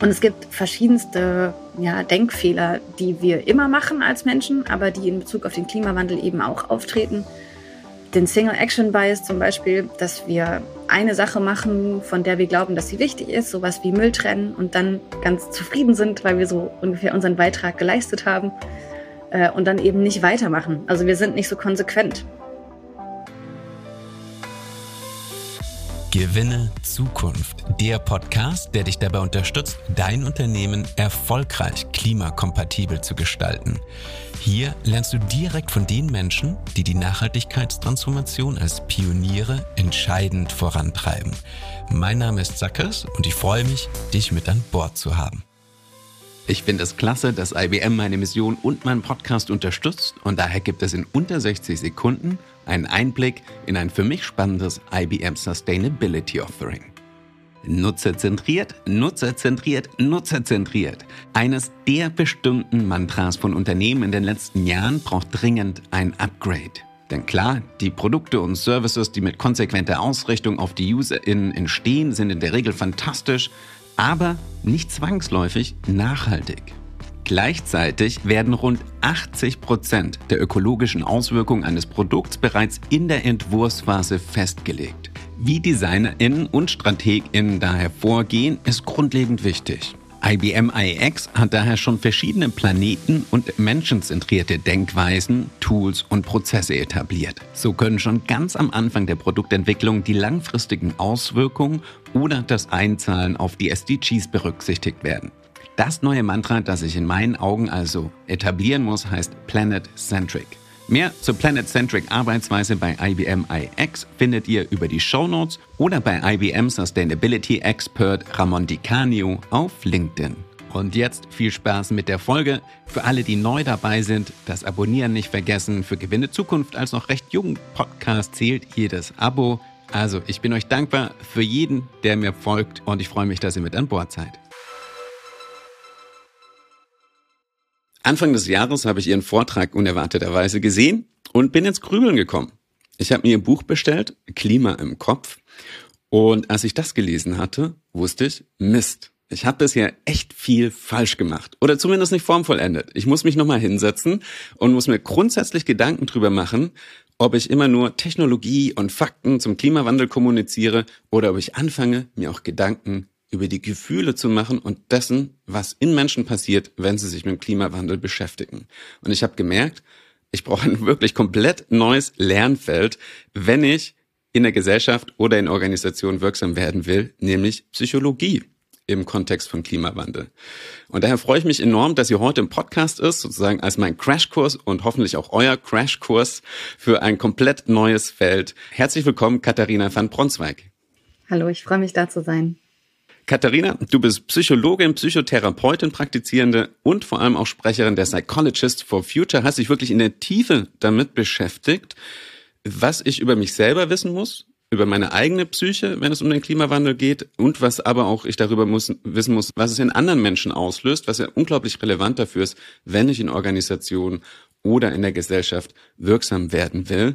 Und es gibt verschiedenste ja, Denkfehler, die wir immer machen als Menschen, aber die in Bezug auf den Klimawandel eben auch auftreten. Den Single Action Bias zum Beispiel, dass wir eine Sache machen, von der wir glauben, dass sie wichtig ist, sowas wie Müll trennen und dann ganz zufrieden sind, weil wir so ungefähr unseren Beitrag geleistet haben äh, und dann eben nicht weitermachen. Also wir sind nicht so konsequent. Gewinne Zukunft. Der Podcast, der dich dabei unterstützt, dein Unternehmen erfolgreich klimakompatibel zu gestalten. Hier lernst du direkt von den Menschen, die die Nachhaltigkeitstransformation als Pioniere entscheidend vorantreiben. Mein Name ist Zackers und ich freue mich, dich mit an Bord zu haben. Ich finde es klasse, dass IBM meine Mission und meinen Podcast unterstützt und daher gibt es in unter 60 Sekunden einen Einblick in ein für mich spannendes IBM Sustainability Offering. Nutzerzentriert, nutzerzentriert, nutzerzentriert. Eines der bestimmten Mantras von Unternehmen in den letzten Jahren braucht dringend ein Upgrade. Denn klar, die Produkte und Services, die mit konsequenter Ausrichtung auf die UserInnen entstehen, sind in der Regel fantastisch, aber nicht zwangsläufig nachhaltig. Gleichzeitig werden rund 80 Prozent der ökologischen Auswirkungen eines Produkts bereits in der Entwurfsphase festgelegt. Wie DesignerInnen und StrategInnen daher vorgehen, ist grundlegend wichtig. IBM iX hat daher schon verschiedene Planeten- und menschenzentrierte Denkweisen, Tools und Prozesse etabliert. So können schon ganz am Anfang der Produktentwicklung die langfristigen Auswirkungen oder das Einzahlen auf die SDGs berücksichtigt werden. Das neue Mantra, das sich in meinen Augen also etablieren muss, heißt Planet Centric. Mehr zur Planet-Centric Arbeitsweise bei IBM iX findet ihr über die Show Notes oder bei IBM Sustainability Expert Ramon Di Canio auf LinkedIn. Und jetzt viel Spaß mit der Folge. Für alle, die neu dabei sind, das Abonnieren nicht vergessen. Für Gewinne Zukunft als noch recht jungen Podcast zählt jedes Abo. Also, ich bin euch dankbar für jeden, der mir folgt und ich freue mich, dass ihr mit an Bord seid. Anfang des Jahres habe ich Ihren Vortrag unerwarteterweise gesehen und bin ins Grübeln gekommen. Ich habe mir Ihr Buch bestellt, Klima im Kopf. Und als ich das gelesen hatte, wusste ich, Mist, ich habe bisher echt viel falsch gemacht oder zumindest nicht formvollendet. Ich muss mich nochmal hinsetzen und muss mir grundsätzlich Gedanken drüber machen, ob ich immer nur Technologie und Fakten zum Klimawandel kommuniziere oder ob ich anfange, mir auch Gedanken über die Gefühle zu machen und dessen, was in Menschen passiert, wenn sie sich mit dem Klimawandel beschäftigen. Und ich habe gemerkt, ich brauche ein wirklich komplett neues Lernfeld, wenn ich in der Gesellschaft oder in Organisationen wirksam werden will, nämlich Psychologie im Kontext von Klimawandel. Und daher freue ich mich enorm, dass ihr heute im Podcast ist, sozusagen als mein Crashkurs und hoffentlich auch euer Crashkurs für ein komplett neues Feld. Herzlich willkommen, Katharina van Bronswijk. Hallo, ich freue mich da zu sein. Katharina, du bist Psychologin, Psychotherapeutin, Praktizierende und vor allem auch Sprecherin der Psychologist for Future. Hast dich wirklich in der Tiefe damit beschäftigt, was ich über mich selber wissen muss, über meine eigene Psyche, wenn es um den Klimawandel geht und was aber auch ich darüber muss, wissen muss, was es in anderen Menschen auslöst, was ja unglaublich relevant dafür ist, wenn ich in Organisationen oder in der Gesellschaft wirksam werden will.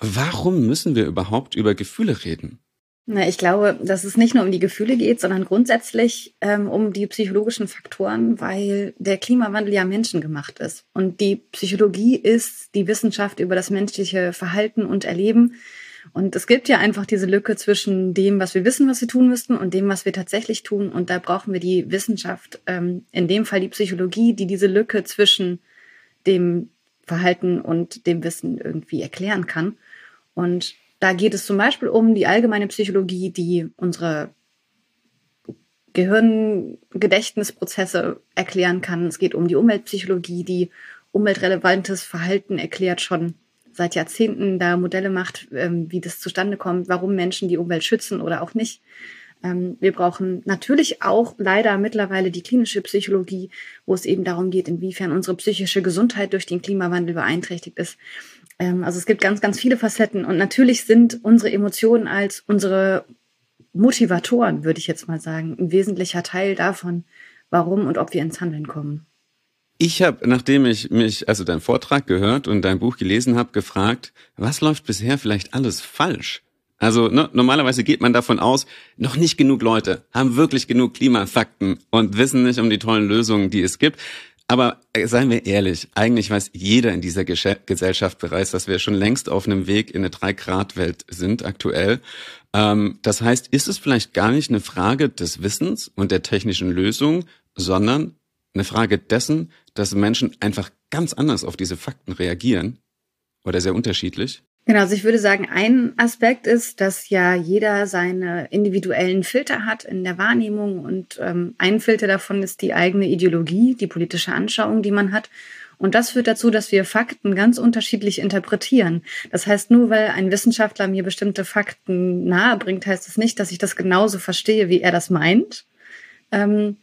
Warum müssen wir überhaupt über Gefühle reden? Na, ich glaube, dass es nicht nur um die Gefühle geht, sondern grundsätzlich ähm, um die psychologischen Faktoren, weil der Klimawandel ja menschengemacht ist. Und die Psychologie ist die Wissenschaft über das menschliche Verhalten und Erleben. Und es gibt ja einfach diese Lücke zwischen dem, was wir wissen, was wir tun müssten, und dem, was wir tatsächlich tun. Und da brauchen wir die Wissenschaft, ähm, in dem Fall die Psychologie, die diese Lücke zwischen dem Verhalten und dem Wissen irgendwie erklären kann. Und da geht es zum Beispiel um die allgemeine Psychologie, die unsere Gehirngedächtnisprozesse erklären kann. Es geht um die Umweltpsychologie, die umweltrelevantes Verhalten erklärt schon seit Jahrzehnten, da Modelle macht, ähm, wie das zustande kommt, warum Menschen die Umwelt schützen oder auch nicht. Ähm, wir brauchen natürlich auch leider mittlerweile die klinische Psychologie, wo es eben darum geht, inwiefern unsere psychische Gesundheit durch den Klimawandel beeinträchtigt ist. Ähm, also es gibt ganz, ganz viele Facetten und natürlich sind unsere Emotionen als unsere Motivatoren, würde ich jetzt mal sagen, ein wesentlicher Teil davon, warum und ob wir ins Handeln kommen. Ich habe, nachdem ich mich, also deinen Vortrag gehört und dein Buch gelesen habe, gefragt, was läuft bisher vielleicht alles falsch Also ne, normalerweise geht man davon aus, noch nicht genug Leute haben wirklich genug Klimafakten und wissen nicht um die tollen Lösungen, die es gibt. Aber äh, seien wir ehrlich, eigentlich weiß jeder in dieser Gesellschaft bereits, dass wir schon längst auf einem Weg in eine Drei-Grad-Welt sind aktuell. Ähm, das heißt, ist es vielleicht gar nicht eine Frage des Wissens und der technischen Lösung, sondern eine Frage dessen, dass Menschen einfach ganz anders auf diese Fakten reagieren oder sehr unterschiedlich? Genau, also ich würde sagen, ein Aspekt ist, dass ja jeder seine individuellen Filter hat in der Wahrnehmung und ähm, ein Filter davon ist die eigene Ideologie, die politische Anschauung, die man hat. Und das führt dazu, dass wir Fakten ganz unterschiedlich interpretieren. Das heißt, nur weil ein Wissenschaftler mir bestimmte Fakten nahebringt, heißt es das nicht, dass ich das genauso verstehe, wie er das meint. Ähm,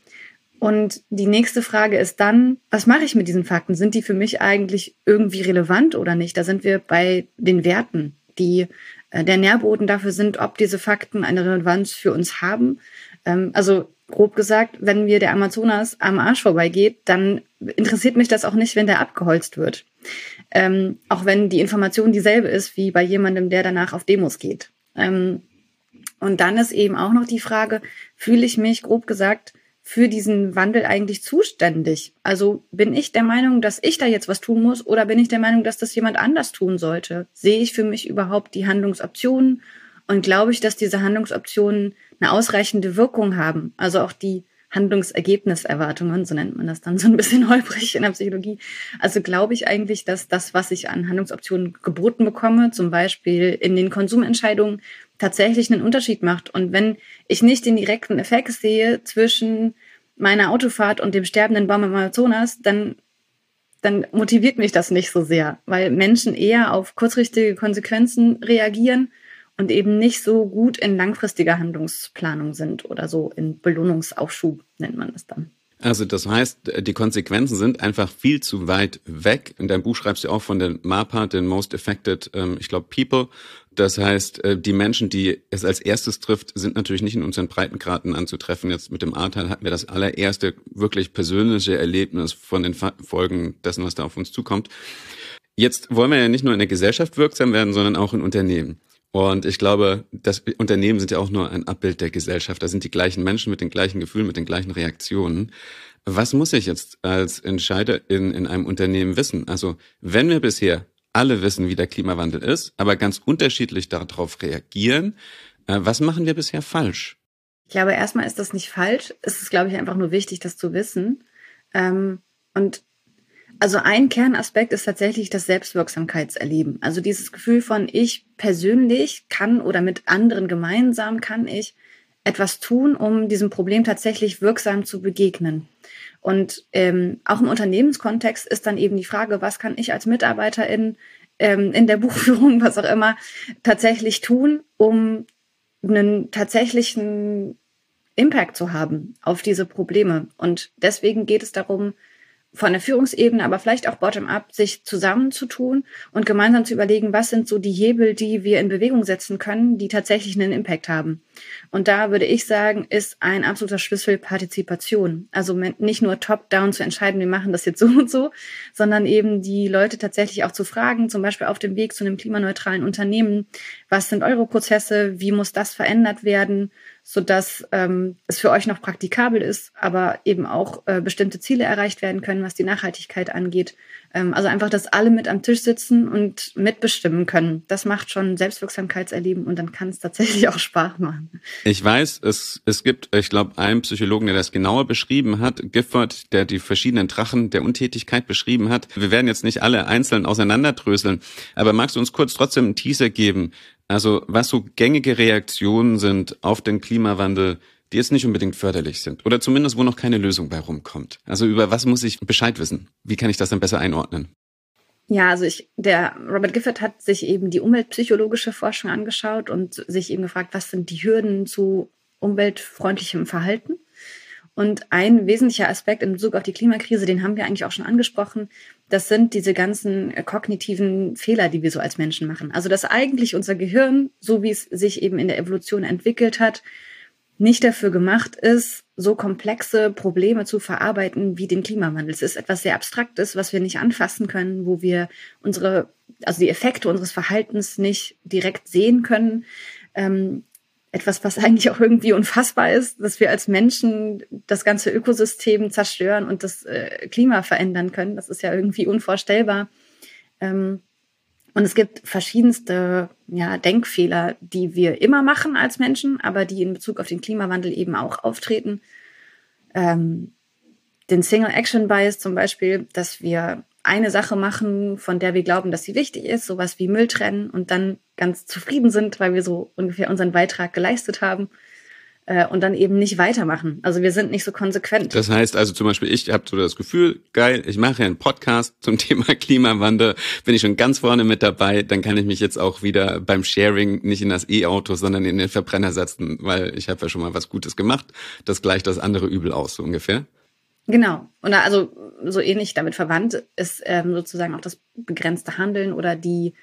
und die nächste Frage ist dann, was mache ich mit diesen Fakten? Sind die für mich eigentlich irgendwie relevant oder nicht? Da sind wir bei den Werten, die äh, der Nährboden dafür sind, ob diese Fakten eine Relevanz für uns haben. Ähm, also grob gesagt, wenn mir der Amazonas am Arsch vorbeigeht, dann interessiert mich das auch nicht, wenn der abgeholzt wird. Ähm, auch wenn die Information dieselbe ist wie bei jemandem, der danach auf Demos geht. Ähm, und dann ist eben auch noch die Frage, fühle ich mich, grob gesagt, für diesen Wandel eigentlich zuständig? Also bin ich der Meinung, dass ich da jetzt was tun muss oder bin ich der Meinung, dass das jemand anders tun sollte? Sehe ich für mich überhaupt die Handlungsoptionen und glaube ich, dass diese Handlungsoptionen eine ausreichende Wirkung haben? Also auch die Handlungsergebniserwartungen, so nennt man das dann so ein bisschen holprig in der Psychologie. Also glaube ich eigentlich, dass das, was ich an Handlungsoptionen geboten bekomme, zum Beispiel in den Konsumentscheidungen, tatsächlich einen Unterschied macht. Und wenn ich nicht den direkten Effekt sehe zwischen meiner Autofahrt und dem sterbenden Baum im Amazonas, dann, dann motiviert mich das nicht so sehr, weil Menschen eher auf kurzfristige Konsequenzen reagieren und eben nicht so gut in langfristiger Handlungsplanung sind oder so in Belohnungsaufschub nennt man es dann. Also das heißt, die Konsequenzen sind einfach viel zu weit weg. In deinem Buch schreibst du auch von den MAPA, den Most Affected, ähm, ich glaube, People. Das heißt, äh, die Menschen, die es als erstes trifft, sind natürlich nicht in unseren Breitengraden anzutreffen. Jetzt mit dem A-Teil hatten wir das allererste wirklich persönliche Erlebnis von den Folgen dessen, was da auf uns zukommt. Jetzt wollen wir ja nicht nur in der Gesellschaft wirksam werden, sondern auch in Unternehmen. Und ich glaube, das Unternehmen sind ja auch nur ein Abbild der Gesellschaft. Da sind die gleichen Menschen mit den gleichen Gefühlen, mit den gleichen Reaktionen. Was muss ich jetzt als Entscheider in, in einem Unternehmen wissen? Also, wenn wir bisher alle wissen, wie der Klimawandel ist, aber ganz unterschiedlich darauf reagieren, äh, was machen wir bisher falsch? Ich glaube, erstmal ist das nicht falsch. Es ist, glaube ich, einfach nur wichtig, das zu wissen. Ähm, und also ein Kernaspekt ist tatsächlich das Selbstwirksamkeitserleben. Also dieses Gefühl von ich persönlich kann oder mit anderen gemeinsam kann ich etwas tun, um diesem Problem tatsächlich wirksam zu begegnen. Und ähm, auch im Unternehmenskontext ist dann eben die Frage, was kann ich als Mitarbeiterin ähm, in der Buchführung, was auch immer, tatsächlich tun, um einen tatsächlichen Impact zu haben auf diese Probleme. Und deswegen geht es darum, von der Führungsebene, aber vielleicht auch bottom-up, sich zusammenzutun und gemeinsam zu überlegen, was sind so die Hebel, die wir in Bewegung setzen können, die tatsächlich einen Impact haben. Und da würde ich sagen, ist ein absoluter Schlüssel Partizipation. Also nicht nur top-down zu entscheiden, wir machen das jetzt so und so, sondern eben die Leute tatsächlich auch zu fragen, zum Beispiel auf dem Weg zu einem klimaneutralen Unternehmen, was sind eure Prozesse, wie muss das verändert werden, so dass ähm, es für euch noch praktikabel ist, aber eben auch äh, bestimmte Ziele erreicht werden können, was die Nachhaltigkeit angeht. Ähm, also einfach, dass alle mit am Tisch sitzen und mitbestimmen können. Das macht schon Selbstwirksamkeitserleben und dann kann es tatsächlich auch Spaß machen. Ich weiß, es, es gibt, ich glaube, einen Psychologen, der das genauer beschrieben hat, Gifford, der die verschiedenen Drachen der Untätigkeit beschrieben hat. Wir werden jetzt nicht alle einzeln auseinanderdröseln, aber magst du uns kurz trotzdem einen Teaser geben, also was so gängige Reaktionen sind auf den Klimawandel, die jetzt nicht unbedingt förderlich sind oder zumindest wo noch keine Lösung bei rumkommt. Also über was muss ich Bescheid wissen? Wie kann ich das dann besser einordnen? Ja, also ich, der Robert Gifford hat sich eben die umweltpsychologische Forschung angeschaut und sich eben gefragt, was sind die Hürden zu umweltfreundlichem Verhalten? Und ein wesentlicher Aspekt in Bezug auf die Klimakrise, den haben wir eigentlich auch schon angesprochen, das sind diese ganzen äh, kognitiven Fehler, die wir so als Menschen machen. Also dass eigentlich unser Gehirn, so wie es sich eben in der Evolution entwickelt hat, nicht dafür gemacht ist, so komplexe Probleme zu verarbeiten wie den Klimawandel. Es ist etwas sehr Abstraktes, was wir nicht anfassen können, wo wir unsere, also die Effekte unseres Verhaltens nicht direkt sehen können. Ähm, etwas, was eigentlich auch irgendwie unfassbar ist, dass wir als Menschen das ganze Ökosystem zerstören und das äh, Klima verändern können. Das ist ja irgendwie unvorstellbar. Ähm, und es gibt verschiedenste ja, Denkfehler, die wir immer machen als Menschen, aber die in Bezug auf den Klimawandel eben auch auftreten. Ähm, den Single Action Bias zum Beispiel, dass wir eine Sache machen, von der wir glauben, dass sie wichtig ist, sowas wie Müll trennen und dann ganz zufrieden sind, weil wir so ungefähr unseren Beitrag geleistet haben äh, und dann eben nicht weitermachen. Also wir sind nicht so konsequent. Das heißt also zum Beispiel, ich habe so das Gefühl, geil, ich mache einen Podcast zum Thema Klimawandel, bin ich schon ganz vorne mit dabei, dann kann ich mich jetzt auch wieder beim Sharing nicht in das E-Auto, sondern in den Verbrenner setzen, weil ich habe ja schon mal was Gutes gemacht. Das gleicht das andere übel aus, so ungefähr. Genau. Und also so ähnlich damit verwandt ist ähm, sozusagen auch das begrenzte Handeln oder die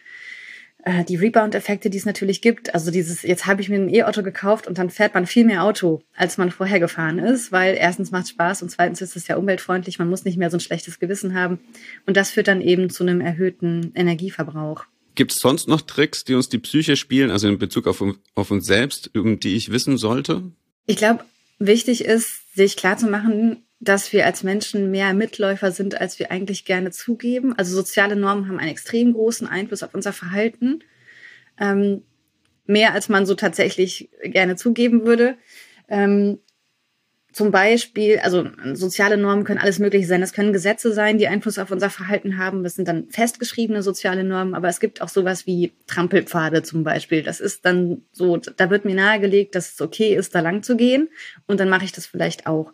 äh, die Rebound-Effekte, die es natürlich gibt. Also dieses, jetzt habe ich mir ein E-Auto gekauft und dann fährt man viel mehr Auto, als man vorher gefahren ist, weil erstens macht es Spaß und zweitens ist es ja umweltfreundlich, man muss nicht mehr so ein schlechtes Gewissen haben. Und das führt dann eben zu einem erhöhten Energieverbrauch. Gibt es sonst noch Tricks, die uns die Psyche spielen, also in Bezug auf, auf uns selbst, um die ich wissen sollte? Ich glaube, wichtig ist, sich klar zu machen, dass wir als Menschen mehr Mitläufer sind, als wir eigentlich gerne zugeben. Also soziale Normen haben einen extrem großen Einfluss auf unser Verhalten. Ähm, mehr als man so tatsächlich gerne zugeben würde. Ähm, zum Beispiel, also soziale Normen können alles Mögliche sein. Das können Gesetze sein, die Einfluss auf unser Verhalten haben. Das sind dann festgeschriebene soziale Normen. Aber es gibt auch sowas wie Trampelpfade zum Beispiel. Das ist dann so, da wird mir nahegelegt, dass es okay ist, da lang zu gehen. Und dann mache ich das vielleicht auch.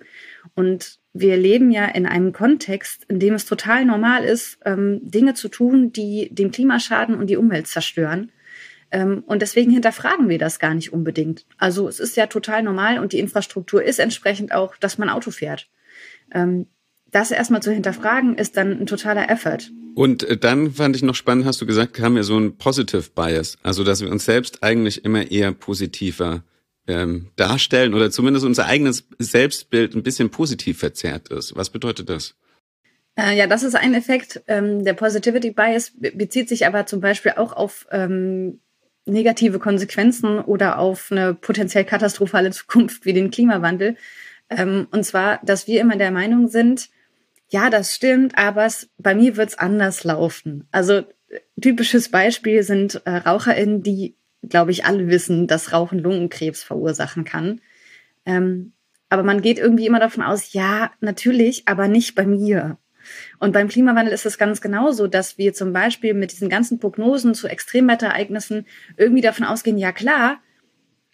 Und wir leben ja in einem Kontext, in dem es total normal ist, ähm, Dinge zu tun, die dem Klima schaden und die Umwelt zerstören. Ähm, und deswegen hinterfragen wir das gar nicht unbedingt. Also es ist ja total normal und die Infrastruktur ist entsprechend auch, dass man Auto fährt. Ähm, das erstmal zu hinterfragen, ist dann ein totaler Effort. Und äh, dann fand ich noch spannend, hast du gesagt, haben wir so ein Positive Bias, also dass wir uns selbst eigentlich immer eher positiver ähm, darstellen oder zumindest unser eigenes Selbstbild ein bisschen positiv verzerrt ist. Was bedeutet das? Äh, ja, das ist ein Effekt. Ähm, der Positivity Bias bezieht sich aber zum Beispiel auch auf ähm, negative Konsequenzen oder auf eine potenziell katastrophale Zukunft wie den Klimawandel. Ähm, und zwar, dass wir immer der Meinung sind, ja, das stimmt, aber es, bei mir wird's anders laufen. Also typisches Beispiel sind äh, RaucherInnen, die glaube ich, alle wissen, dass Rauchen Lungenkrebs verursachen kann. Ähm, aber man geht irgendwie immer davon aus, ja, natürlich, aber nicht bei mir. Und beim Klimawandel ist es ganz genauso, dass wir zum Beispiel mit diesen ganzen Prognosen zu Extremwetterereignissen irgendwie davon ausgehen, ja klar,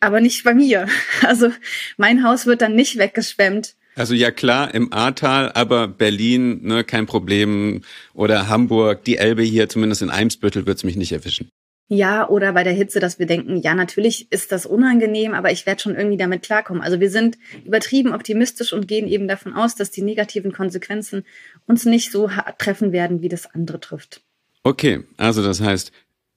aber nicht bei mir. Also mein Haus wird dann nicht weggeschwemmt. Also ja klar, im Ahrtal, aber Berlin, ne, kein Problem. Oder Hamburg, die Elbe hier, zumindest in Eimsbüttel, wird's mich nicht erwischen. Ja, oder bei der Hitze, dass wir denken, ja, natürlich ist das unangenehm, aber ich werde schon irgendwie damit klarkommen. Also wir sind übertrieben optimistisch und gehen eben davon aus, dass die negativen Konsequenzen uns nicht so treffen werden, wie das andere trifft. Okay, also das heißt,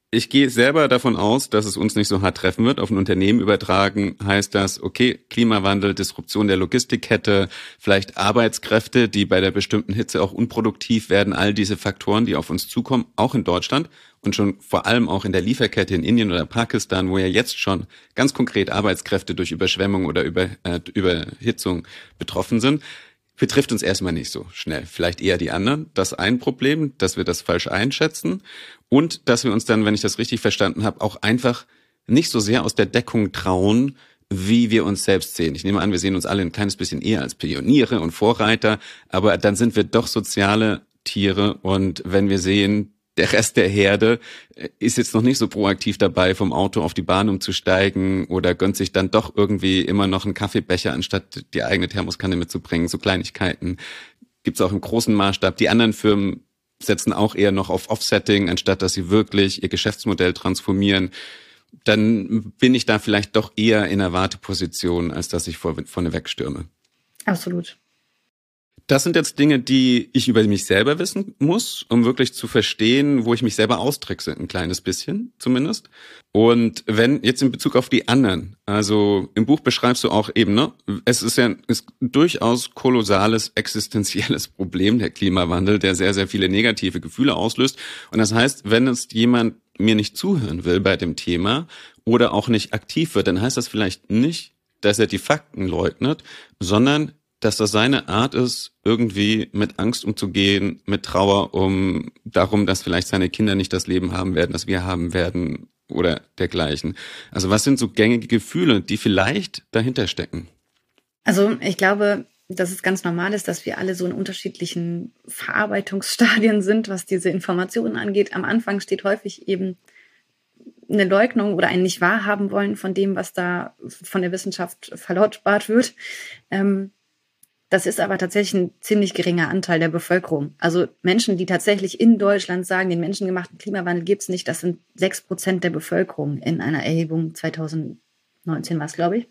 ich gehe selber davon aus, dass es uns nicht so hart treffen wird. Auf ein Unternehmen übertragen heißt das, okay, Klimawandel, Disruption der Logistikkette, vielleicht Arbeitskräfte, die bei der bestimmten Hitze auch unproduktiv werden, all diese Faktoren, die auf uns zukommen, auch in Deutschland und schon vor allem auch in der Lieferkette in Indien oder Pakistan, wo ja jetzt schon ganz konkret Arbeitskräfte durch Überschwemmung oder über, äh, Überhitzung betroffen sind betrifft uns erstmal nicht so schnell. Vielleicht eher die anderen. Das ein Problem, dass wir das falsch einschätzen und dass wir uns dann, wenn ich das richtig verstanden habe, auch einfach nicht so sehr aus der Deckung trauen, wie wir uns selbst sehen. Ich nehme an, wir sehen uns alle ein kleines bisschen eher als Pioniere und Vorreiter, aber dann sind wir doch soziale Tiere und wenn wir sehen, der Rest der Herde äh, ist jetzt noch nicht so proaktiv dabei, vom Auto auf die Bahn umzusteigen oder gönnt sich dann doch irgendwie immer noch einen Kaffeebecher, anstatt die eigene Thermoskanne mitzubringen. So Kleinigkeiten gibt's auch im großen Maßstab. Die anderen Firmen setzen auch eher noch auf Offsetting, anstatt dass sie wirklich ihr Geschäftsmodell transformieren. Dann bin ich da vielleicht doch eher in der Warteposition, als dass ich vor, vorne wegstürme. Absolut. Das sind jetzt Dinge, die ich über mich selber wissen muss, um wirklich zu verstehen, wo ich mich selber austrickse, ein kleines bisschen zumindest. Und wenn jetzt in Bezug auf die anderen, also im Buch beschreibst du auch eben, ne, es ist ja ist durchaus kolossales existenzielles Problem der Klimawandel, der sehr sehr viele negative Gefühle auslöst. Und das heißt, wenn es jemand mir nicht zuhören will bei dem Thema oder auch nicht aktiv wird, dann heißt das vielleicht nicht, dass er die Fakten leugnet, sondern dass das seine Art ist, irgendwie mit Angst umzugehen, mit Trauer um darum, dass vielleicht seine Kinder nicht das Leben haben werden, das wir haben werden oder dergleichen. Also was sind so gängige Gefühle, die vielleicht dahinter stecken? Also ich glaube, dass es ganz normal ist, dass wir alle so in unterschiedlichen Verarbeitungsstadien sind, was diese Informationen angeht. Am Anfang steht häufig eben eine Leugnung oder ein nicht wahrhaben wollen von dem, was da von der Wissenschaft verlautbart wird. Ähm, das ist aber tatsächlich ein ziemlich geringer Anteil der Bevölkerung. Also Menschen, die tatsächlich in Deutschland sagen, den menschengemachten Klimawandel gibt's nicht, das sind sechs Prozent der Bevölkerung in einer Erhebung 2019 war es, glaube ich.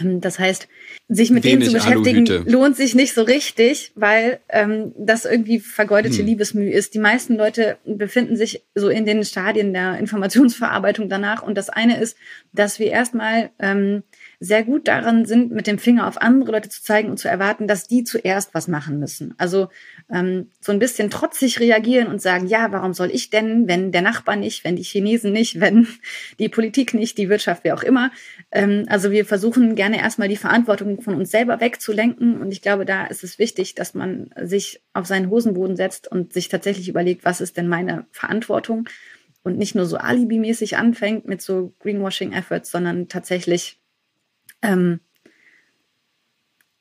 Ähm, das heißt, sich mit Wenig denen zu beschäftigen Aluhüte. lohnt sich nicht so richtig, weil ähm, das irgendwie vergeudete hm. Liebesmüh ist. Die meisten Leute befinden sich so in den Stadien der Informationsverarbeitung danach. Und das eine ist, dass wir erstmal ähm, sehr gut daran sind, mit dem Finger auf andere Leute zu zeigen und zu erwarten, dass die zuerst was machen müssen. Also ähm, so ein bisschen trotzig reagieren und sagen, ja, warum soll ich denn, wenn der Nachbar nicht, wenn die Chinesen nicht, wenn die Politik nicht, die Wirtschaft, wer auch immer. Ähm, also wir versuchen gerne erstmal die Verantwortung von uns selber wegzulenken. Und ich glaube, da ist es wichtig, dass man sich auf seinen Hosenboden setzt und sich tatsächlich überlegt, was ist denn meine Verantwortung? Und nicht nur so alibimäßig anfängt mit so Greenwashing-Efforts, sondern tatsächlich ähm,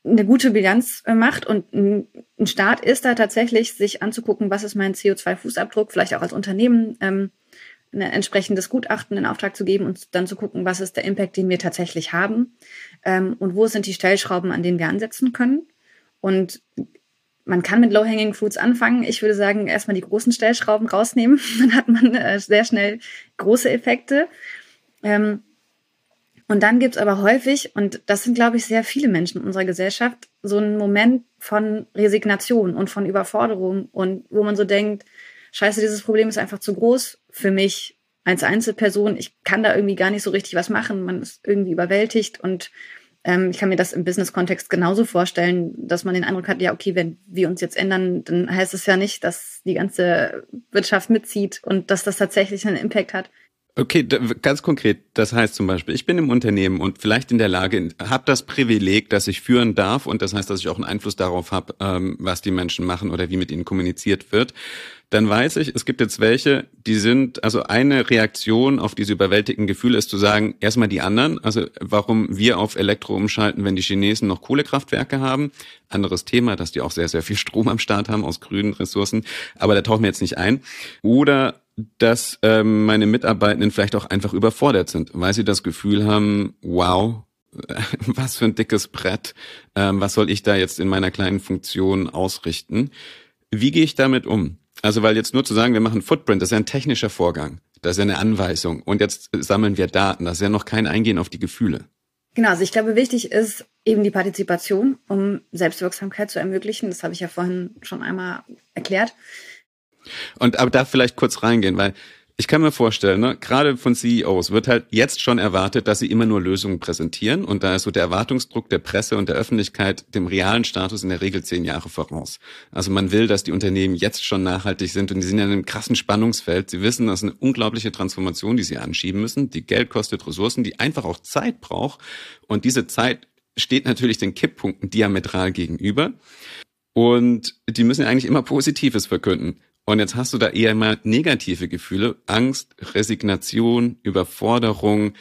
eine gute Bilanz äh, macht und ein, Start ist da tatsächlich, sich anzugucken, was ist mein CO2-Fußabdruck, vielleicht auch als Unternehmen ähm, ein entsprechendes Gutachten in Auftrag zu geben und dann zu gucken, was ist der Impact, den wir tatsächlich haben ähm, und wo sind die Stellschrauben, an denen wir ansetzen können. Und man kann mit Low-Hanging Fruits anfangen. Ich würde sagen, erstmal die großen Stellschrauben rausnehmen. Dann hat man äh, sehr schnell große Effekte. Ähm, und dann gibt's aber häufig, und das sind, glaube ich, sehr viele Menschen in unserer Gesellschaft, so einen Moment von Resignation und von Überforderung und wo man so denkt, scheiße, dieses Problem ist einfach zu groß für mich als Einzelperson. Ich kann da irgendwie gar nicht so richtig was machen. Man ist irgendwie überwältigt und ähm, ich kann mir das im Business-Kontext genauso vorstellen, dass man den Eindruck hat, ja, okay, wenn wir uns jetzt ändern, dann heißt es ja nicht, dass die ganze Wirtschaft mitzieht und dass das tatsächlich einen Impact hat. Okay, ganz konkret, das heißt zum Beispiel, ich bin im Unternehmen und vielleicht in der Lage, habe das Privileg, dass ich führen darf und das heißt, dass ich auch einen Einfluss darauf habe, ähm, was die Menschen machen oder wie mit ihnen kommuniziert wird. Dann weiß ich, es gibt jetzt welche, die sind, also eine Reaktion auf diese überwältigenden Gefühle ist zu sagen, erstmal die anderen, also warum wir auf Elektro umschalten, wenn die Chinesen noch Kohlekraftwerke haben. Anderes Thema, dass die auch sehr, sehr viel Strom am Start haben aus grünen Ressourcen, aber da tauchen wir jetzt nicht ein. Oder dass ähm, meine Mitarbeitenden vielleicht auch einfach überfordert sind, weil sie das Gefühl haben, wow, was für ein dickes Brett, ähm, was soll ich da jetzt in meiner kleinen Funktion ausrichten? Wie gehe ich damit um? Also weil jetzt nur zu sagen, wir machen Footprint, das ist ja ein technischer Vorgang, das ist ja eine Anweisung und jetzt sammeln wir Daten, das ist ja noch kein Eingehen auf die Gefühle. Genau, also ich glaube, wichtig ist eben die Partizipation, um Selbstwirksamkeit zu ermöglichen. Das habe ich ja vorhin schon einmal erklärt. Und aber da vielleicht kurz reingehen, weil ich kann mir vorstellen, ne, gerade von CEOs wird halt jetzt schon erwartet, dass sie immer nur Lösungen präsentieren und da ist so der Erwartungsdruck der Presse und der Öffentlichkeit dem realen Status in der Regel zehn Jahre voraus. Also man will, dass die Unternehmen jetzt schon nachhaltig sind und die sind in einem krassen Spannungsfeld. Sie wissen, das ist eine unglaubliche Transformation, die sie anschieben müssen, die Geld kostet, Ressourcen, die einfach auch Zeit braucht und diese Zeit steht natürlich den Kipppunkten diametral gegenüber. Und die müssen ja eigentlich immer Positives verkünden. Und jetzt hast du da eher mal negative Gefühle, Angst, Resignation, Überforderung.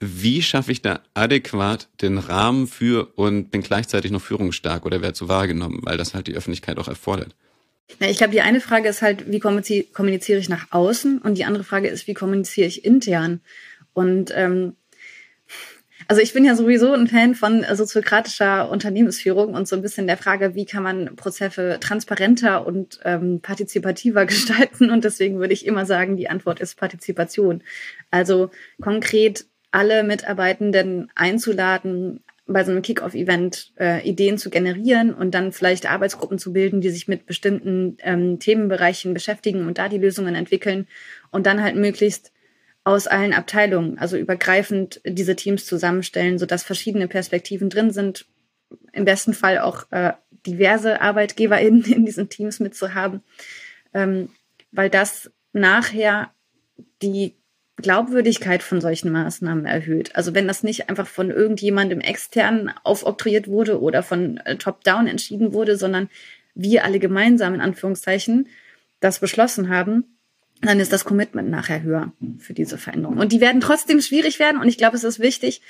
Wie schaffe ich da adäquat den Rahmen für und bin gleichzeitig noch führungsstark oder werde so wahrgenommen, weil das halt die Öffentlichkeit auch erfordert? Na, ich glaube, die eine Frage ist halt, wie kommuniziere ich nach außen? Und die andere Frage ist, wie kommuniziere ich intern? Und ähm, also ich bin ja sowieso ein Fan von soziokratischer Unternehmensführung und so ein bisschen der Frage, wie kann man Prozesse transparenter und ähm, partizipativer gestalten. Und deswegen würde ich immer sagen, die Antwort ist Partizipation. Also konkret alle Mitarbeitenden einzuladen, bei so einem Kick-Off-Event äh, Ideen zu generieren und dann vielleicht Arbeitsgruppen zu bilden, die sich mit bestimmten ähm, Themenbereichen beschäftigen und da die Lösungen entwickeln und dann halt möglichst aus allen Abteilungen, also übergreifend diese Teams zusammenstellen, sodass verschiedene Perspektiven drin sind. Im besten Fall auch äh, diverse ArbeitgeberInnen in diesen Teams mitzuhaben, ähm, weil das nachher die Glaubwürdigkeit von solchen Maßnahmen erhöht. Also wenn das nicht einfach von irgendjemandem extern aufoktroyiert wurde oder von äh, Top-Down entschieden wurde, sondern wir alle gemeinsam in Anführungszeichen das beschlossen haben, dann ist das Commitment nachher höher für diese Veränderung. Und die werden trotzdem schwierig werden. Und ich glaube, es ist wichtig,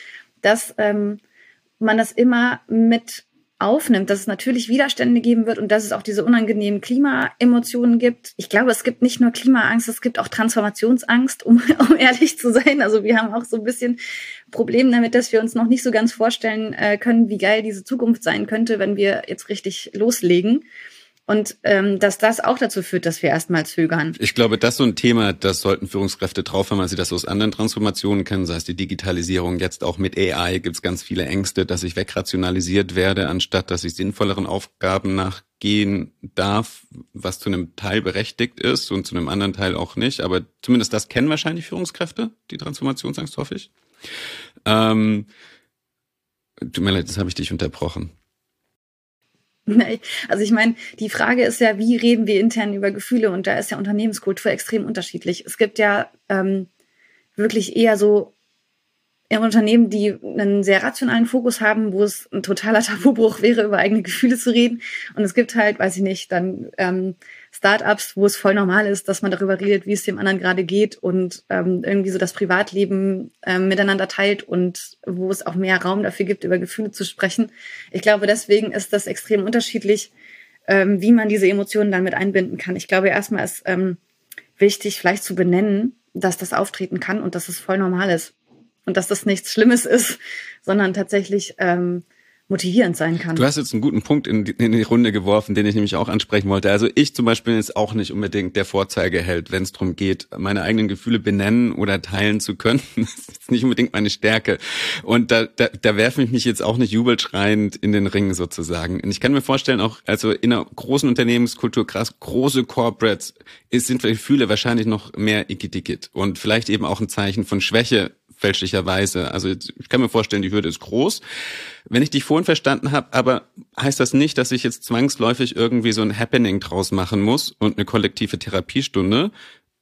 dass ähm, man das immer mit aufnimmt, dass es natürlich Widerstände geben wird und dass es auch diese unangenehmen Klimaemotionen gibt. Ich glaube, es gibt nicht nur Klimaangst, es gibt auch Transformationsangst, um, um ehrlich zu sein. Also wir haben auch so ein bisschen Problem damit, dass wir uns noch nicht so ganz vorstellen äh, können, wie geil diese Zukunft sein könnte, wenn wir jetzt richtig loslegen. Und ähm, dass das auch dazu führt, dass wir erstmal zögern. Ich glaube, das ist so ein Thema, das sollten Führungskräfte drauf haben, weil sie das aus anderen Transformationen kennen, sei es die Digitalisierung, jetzt auch mit AI gibt es ganz viele Ängste, dass ich wegrationalisiert werde, anstatt dass ich sinnvolleren Aufgaben nachgehen darf, was zu einem Teil berechtigt ist und zu einem anderen Teil auch nicht. Aber zumindest das kennen wahrscheinlich Führungskräfte, die Transformationsangst, hoffe ich. Ähm, tut mir leid, das habe ich dich unterbrochen. Also ich meine, die Frage ist ja, wie reden wir intern über Gefühle? Und da ist ja Unternehmenskultur extrem unterschiedlich. Es gibt ja ähm, wirklich eher so Unternehmen, die einen sehr rationalen Fokus haben, wo es ein totaler Tabubruch wäre, über eigene Gefühle zu reden. Und es gibt halt, weiß ich nicht, dann ähm, Startups, wo es voll normal ist, dass man darüber redet, wie es dem anderen gerade geht und ähm, irgendwie so das Privatleben ähm, miteinander teilt und wo es auch mehr Raum dafür gibt, über Gefühle zu sprechen. Ich glaube, deswegen ist das extrem unterschiedlich, ähm, wie man diese Emotionen dann mit einbinden kann. Ich glaube, erstmal ist ähm, wichtig, vielleicht zu benennen, dass das auftreten kann und dass es voll normal ist und dass das nichts Schlimmes ist, sondern tatsächlich ähm, motivierend sein kann. Du hast jetzt einen guten Punkt in die, in die, Runde geworfen, den ich nämlich auch ansprechen wollte. Also ich zum Beispiel bin jetzt auch nicht unbedingt der Vorzeigeheld, wenn es darum geht, meine eigenen Gefühle benennen oder teilen zu können. Das ist nicht unbedingt meine Stärke. Und da, da, da werfe ich mich jetzt auch nicht jubelschreiend in den Ring sozusagen. Und ich kann mir vorstellen, auch also in einer großen Unternehmenskultur, krass große Corporates, ist, sind Gefühle wahrscheinlich noch mehr ikidikit und vielleicht eben auch ein Zeichen von Schwäche fälschlicherweise. Also ich kann mir vorstellen, die Hürde ist groß. Wenn ich dich vorhin verstanden habe, aber heißt das nicht, dass ich jetzt zwangsläufig irgendwie so ein Happening draus machen muss und eine kollektive Therapiestunde?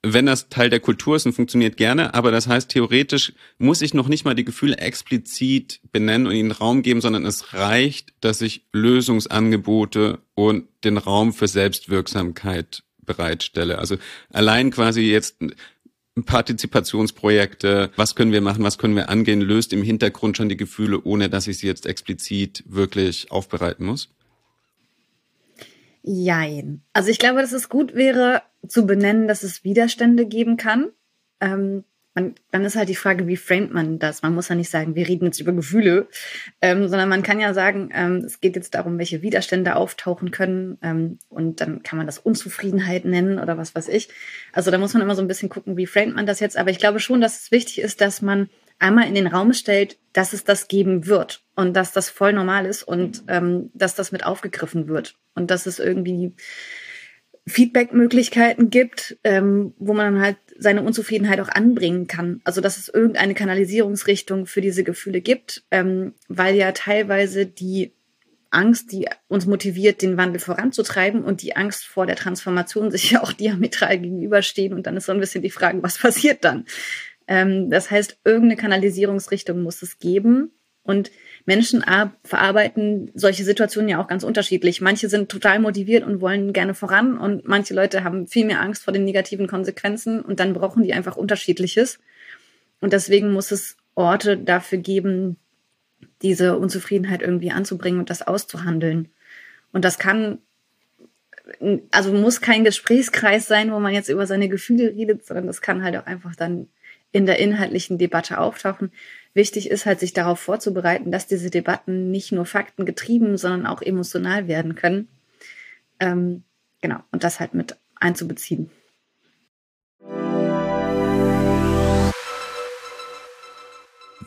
Wenn das Teil der Kultur ist und funktioniert gerne, aber das heißt, theoretisch muss ich noch nicht mal die Gefühle explizit benennen und ihnen Raum geben, sondern es reicht, dass ich Lösungsangebote und den Raum für Selbstwirksamkeit bereitstelle. Also allein quasi jetzt Partizipationsprojekte, was können wir machen, was können wir angehen, löst im Hintergrund schon die Gefühle, ohne dass ich sie jetzt explizit wirklich aufbereiten muss? Jein. Also ich glaube, dass es gut wäre, zu benennen, dass es Widerstände geben kann. Ähm, man, dann ist halt die Frage, wie framet man das? Man muss ja nicht sagen, wir reden jetzt über Gefühle, ähm, sondern man kann ja sagen, ähm, es geht jetzt darum, welche Widerstände auftauchen können ähm, und dann kann man das Unzufriedenheit nennen oder was weiß ich. Also da muss man immer so ein bisschen gucken, wie framet man das jetzt. Aber ich glaube schon, dass es wichtig ist, dass man einmal in den Raum stellt, dass es das geben wird und dass das voll normal ist und ähm, dass das mit aufgegriffen wird und dass es irgendwie Feedback-Möglichkeiten gibt, ähm, wo man dann halt seine Unzufriedenheit auch anbringen kann. Also dass es irgendeine Kanalisierungsrichtung für diese Gefühle gibt, ähm, weil ja teilweise die Angst, die uns motiviert, den Wandel voranzutreiben und die Angst vor der Transformation sich ja auch diametral gegenüberstehen. Und dann ist so ein bisschen die Frage, was passiert dann? Ähm, das heißt, irgendeine Kanalisierungsrichtung muss es geben. Und Menschen verarbeiten solche Situationen ja auch ganz unterschiedlich. Manche sind total motiviert und wollen gerne voran und manche Leute haben viel mehr Angst vor den negativen Konsequenzen und dann brauchen die einfach unterschiedliches. Und deswegen muss es Orte dafür geben, diese Unzufriedenheit irgendwie anzubringen und das auszuhandeln. Und das kann, also muss kein Gesprächskreis sein, wo man jetzt über seine Gefühle redet, sondern das kann halt auch einfach dann in der inhaltlichen Debatte auftauchen. Wichtig ist halt, sich darauf vorzubereiten, dass diese Debatten nicht nur faktengetrieben, sondern auch emotional werden können. Ähm, genau, und das halt mit einzubeziehen.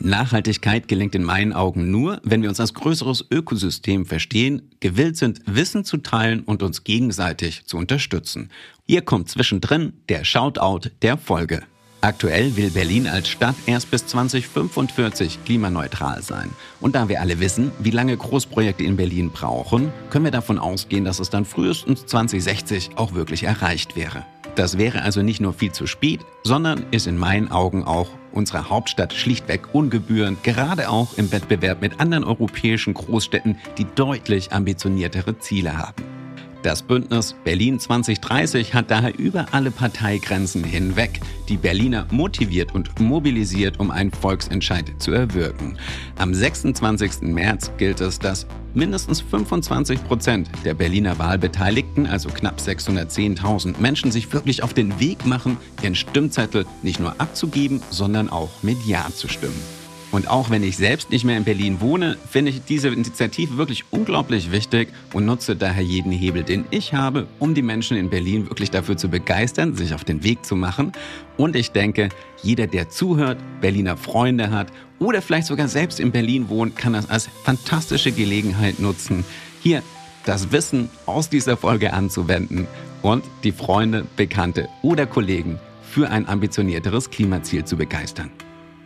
Nachhaltigkeit gelingt in meinen Augen nur, wenn wir uns als größeres Ökosystem verstehen, gewillt sind, Wissen zu teilen und uns gegenseitig zu unterstützen. Hier kommt zwischendrin der Shoutout der Folge. Aktuell will Berlin als Stadt erst bis 2045 klimaneutral sein. Und da wir alle wissen, wie lange Großprojekte in Berlin brauchen, können wir davon ausgehen, dass es dann frühestens 2060 auch wirklich erreicht wäre. Das wäre also nicht nur viel zu spät, sondern ist in meinen Augen auch unserer Hauptstadt schlichtweg ungebührend, gerade auch im Wettbewerb mit anderen europäischen Großstädten, die deutlich ambitioniertere Ziele haben. Das Bündnis Berlin 2030 hat daher über alle Parteigrenzen hinweg die Berliner motiviert und mobilisiert, um einen Volksentscheid zu erwirken. Am 26. März gilt es, dass mindestens 25 Prozent der Berliner Wahlbeteiligten, also knapp 610.000 Menschen, sich wirklich auf den Weg machen, ihren Stimmzettel nicht nur abzugeben, sondern auch mit Ja zu stimmen. Und auch wenn ich selbst nicht mehr in Berlin wohne, finde ich diese Initiative wirklich unglaublich wichtig und nutze daher jeden Hebel, den ich habe, um die Menschen in Berlin wirklich dafür zu begeistern, sich auf den Weg zu machen. Und ich denke, jeder, der zuhört, Berliner Freunde hat oder vielleicht sogar selbst in Berlin wohnt, kann das als fantastische Gelegenheit nutzen, hier das Wissen aus dieser Folge anzuwenden und die Freunde, Bekannte oder Kollegen für ein ambitionierteres Klimaziel zu begeistern.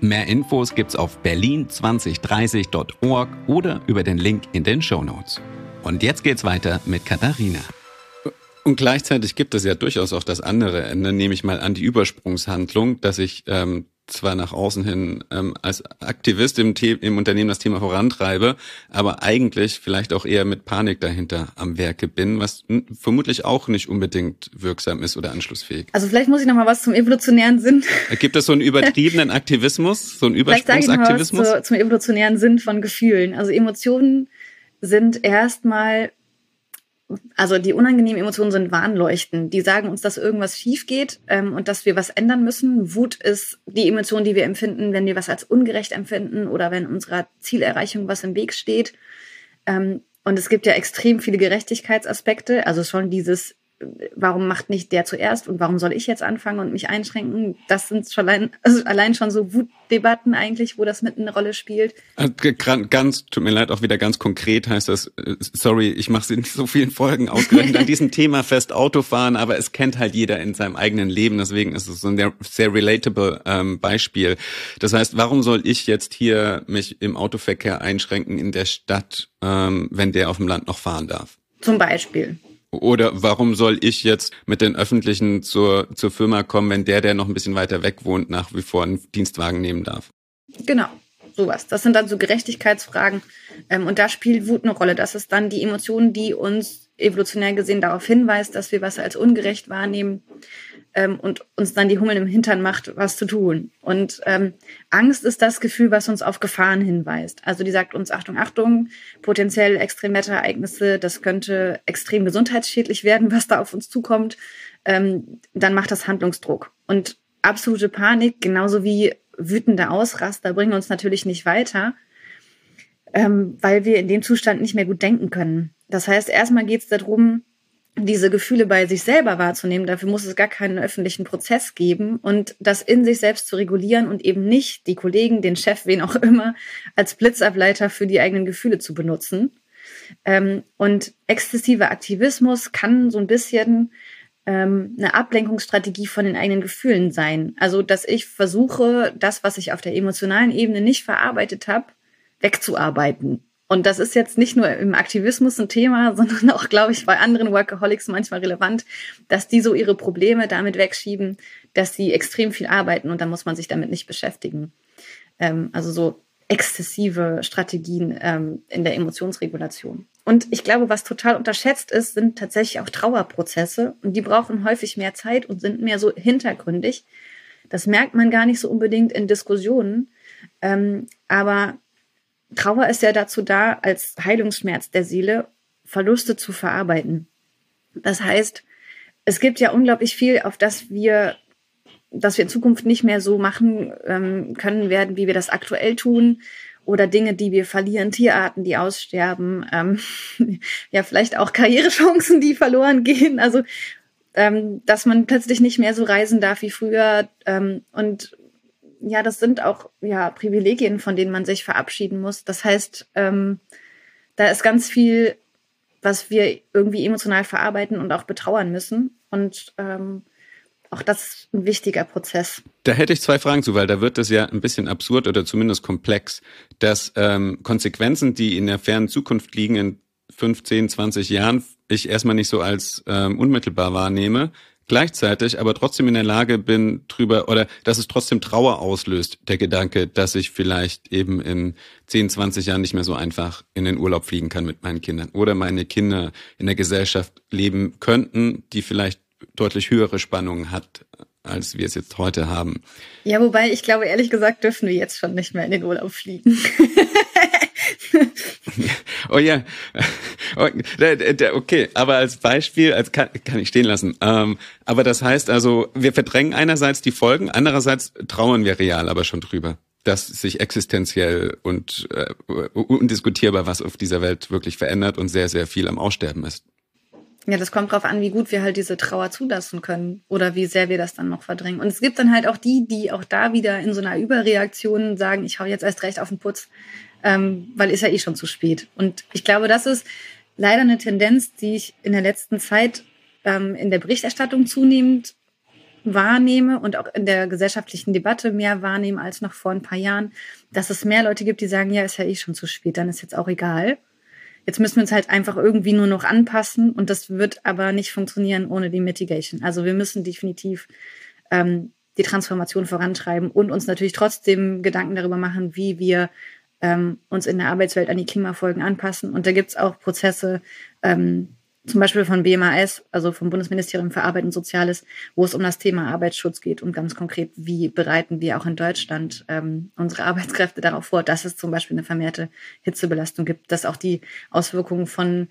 Mehr Infos gibt's auf berlin2030.org oder über den Link in den Show Notes. Und jetzt geht's weiter mit Katharina. Und gleichzeitig gibt es ja durchaus auch das andere Ende, nehme ich mal an die Übersprungshandlung, dass ich ähm, zwar nach außen hin ähm, als Aktivist im, The im Unternehmen das Thema vorantreibe, aber eigentlich vielleicht auch eher mit Panik dahinter am Werke bin, was vermutlich auch nicht unbedingt wirksam ist oder anschlussfähig. Also vielleicht muss ich noch mal was zum evolutionären Sinn. Gibt es so einen übertriebenen Aktivismus, so einen Übersprungsaktivismus? Vielleicht zum evolutionären Sinn von Gefühlen. Also Emotionen sind erstmal also die unangenehmen Emotionen sind Warnleuchten. Die sagen uns, dass irgendwas schief geht ähm, und dass wir was ändern müssen. Wut ist die Emotion, die wir empfinden, wenn wir was als ungerecht empfinden oder wenn unserer Zielerreichung was im Weg steht. Ähm, und es gibt ja extrem viele Gerechtigkeitsaspekte. Also schon dieses warum macht nicht der zuerst und warum soll ich jetzt anfangen und mich einschränken? Das sind schon allein, also allein schon so Wutdebatten eigentlich, wo das mit eine Rolle spielt. Äh, ganz, tut mir leid, auch wieder ganz konkret heißt das, äh, sorry, ich mache sie in so vielen Folgen ausgerechnet an diesem Thema fest Autofahren, aber es kennt halt jeder in seinem eigenen Leben, deswegen ist es so ein sehr, sehr relatable ähm, Beispiel. Das heißt, warum soll ich jetzt hier mich im Autoverkehr einschränken in der Stadt, ähm, wenn der auf dem Land noch fahren darf? Zum Beispiel. Oder warum soll ich jetzt mit den Öffentlichen zur, zur Firma kommen, wenn der, der noch ein bisschen weiter weg wohnt, nach wie vor einen Dienstwagen nehmen darf? Genau, sowas. Das sind dann so Gerechtigkeitsfragen. Ähm, und da spielt Wut eine Rolle. Das ist dann die Emotion, die uns evolutionär gesehen darauf hinweist, dass wir was als ungerecht wahrnehmen ähm, und uns dann die Hummel im Hintern macht, was zu tun. Und ähm, Angst ist das Gefühl, was uns auf Gefahren hinweist. Also die sagt uns, Achtung, Achtung, potenziell Extremwetterereignisse, das könnte extrem gesundheitsschädlich werden, was da auf uns zukommt. Ähm, dann macht das Handlungsdruck. Und absolute Panik, genauso wie wütende Ausraster, bringen uns natürlich nicht weiter, ähm, weil wir in dem Zustand nicht mehr gut denken können. Das heißt, erstmal geht es darum, diese Gefühle bei sich selber wahrzunehmen. Dafür muss es gar keinen öffentlichen Prozess geben und das in sich selbst zu regulieren und eben nicht die Kollegen, den Chef, wen auch immer, als Blitzableiter für die eigenen Gefühle zu benutzen. Ähm, und exzessiver Aktivismus kann so ein bisschen ähm, eine Ablenkungsstrategie von den eigenen Gefühlen sein. Also, dass ich versuche, das, was ich auf der emotionalen Ebene nicht verarbeitet habe, wegzuarbeiten. Und das ist jetzt nicht nur im Aktivismus ein Thema, sondern auch, glaube ich, bei anderen Workaholics manchmal relevant, dass die so ihre Probleme damit wegschieben, dass sie extrem viel arbeiten und dann muss man sich damit nicht beschäftigen. Ähm, also so exzessive Strategien ähm, in der Emotionsregulation. Und ich glaube, was total unterschätzt ist, sind tatsächlich auch Trauerprozesse. Und die brauchen häufig mehr Zeit und sind mehr so hintergründig. Das merkt man gar nicht so unbedingt in Diskussionen. Ähm, aber Trauer ist ja dazu da, als Heilungsschmerz der Seele Verluste zu verarbeiten. Das heißt, es gibt ja unglaublich viel, auf das wir, dass wir in Zukunft nicht mehr so machen ähm, können werden, wie wir das aktuell tun. Oder Dinge, die wir verlieren, Tierarten, die aussterben, ähm, ja, vielleicht auch Karrierechancen, die verloren gehen. Also, ähm, dass man plötzlich nicht mehr so reisen darf wie früher ähm, und ja, das sind auch ja Privilegien, von denen man sich verabschieden muss. Das heißt, ähm, da ist ganz viel, was wir irgendwie emotional verarbeiten und auch betrauern müssen. Und ähm, auch das ist ein wichtiger Prozess. Da hätte ich zwei Fragen zu, weil da wird es ja ein bisschen absurd oder zumindest komplex, dass ähm, Konsequenzen, die in der fernen Zukunft liegen, in 15, 20 Jahren, ich erstmal nicht so als ähm, unmittelbar wahrnehme, gleichzeitig aber trotzdem in der Lage bin, drüber oder dass es trotzdem Trauer auslöst, der Gedanke, dass ich vielleicht eben in 10, 20 Jahren nicht mehr so einfach in den Urlaub fliegen kann mit meinen Kindern oder meine Kinder in der Gesellschaft leben könnten, die vielleicht deutlich höhere Spannungen hat, als wir es jetzt heute haben. Ja, wobei ich glaube, ehrlich gesagt, dürfen wir jetzt schon nicht mehr in den Urlaub fliegen. oh ja, oh, okay, aber als Beispiel, als kann, kann ich stehen lassen. Ähm, aber das heißt also, wir verdrängen einerseits die Folgen, andererseits trauern wir real aber schon drüber, dass sich existenziell und äh, undiskutierbar was auf dieser Welt wirklich verändert und sehr, sehr viel am Aussterben ist. Ja, das kommt drauf an, wie gut wir halt diese Trauer zulassen können oder wie sehr wir das dann noch verdrängen. Und es gibt dann halt auch die, die auch da wieder in so einer Überreaktion sagen, ich hau jetzt erst recht auf den Putz, ähm, weil ist ja eh schon zu spät. Und ich glaube, das ist leider eine Tendenz, die ich in der letzten Zeit ähm, in der Berichterstattung zunehmend wahrnehme und auch in der gesellschaftlichen Debatte mehr wahrnehme als noch vor ein paar Jahren, dass es mehr Leute gibt, die sagen, ja, ist ja eh schon zu spät, dann ist jetzt auch egal. Jetzt müssen wir uns halt einfach irgendwie nur noch anpassen und das wird aber nicht funktionieren ohne die Mitigation. Also wir müssen definitiv ähm, die Transformation vorantreiben und uns natürlich trotzdem Gedanken darüber machen, wie wir ähm, uns in der Arbeitswelt an die Klimafolgen anpassen. Und da gibt's auch Prozesse, ähm, zum Beispiel von BMAS, also vom Bundesministerium für Arbeit und Soziales, wo es um das Thema Arbeitsschutz geht und ganz konkret, wie bereiten wir auch in Deutschland ähm, unsere Arbeitskräfte darauf vor, dass es zum Beispiel eine vermehrte Hitzebelastung gibt, dass auch die Auswirkungen von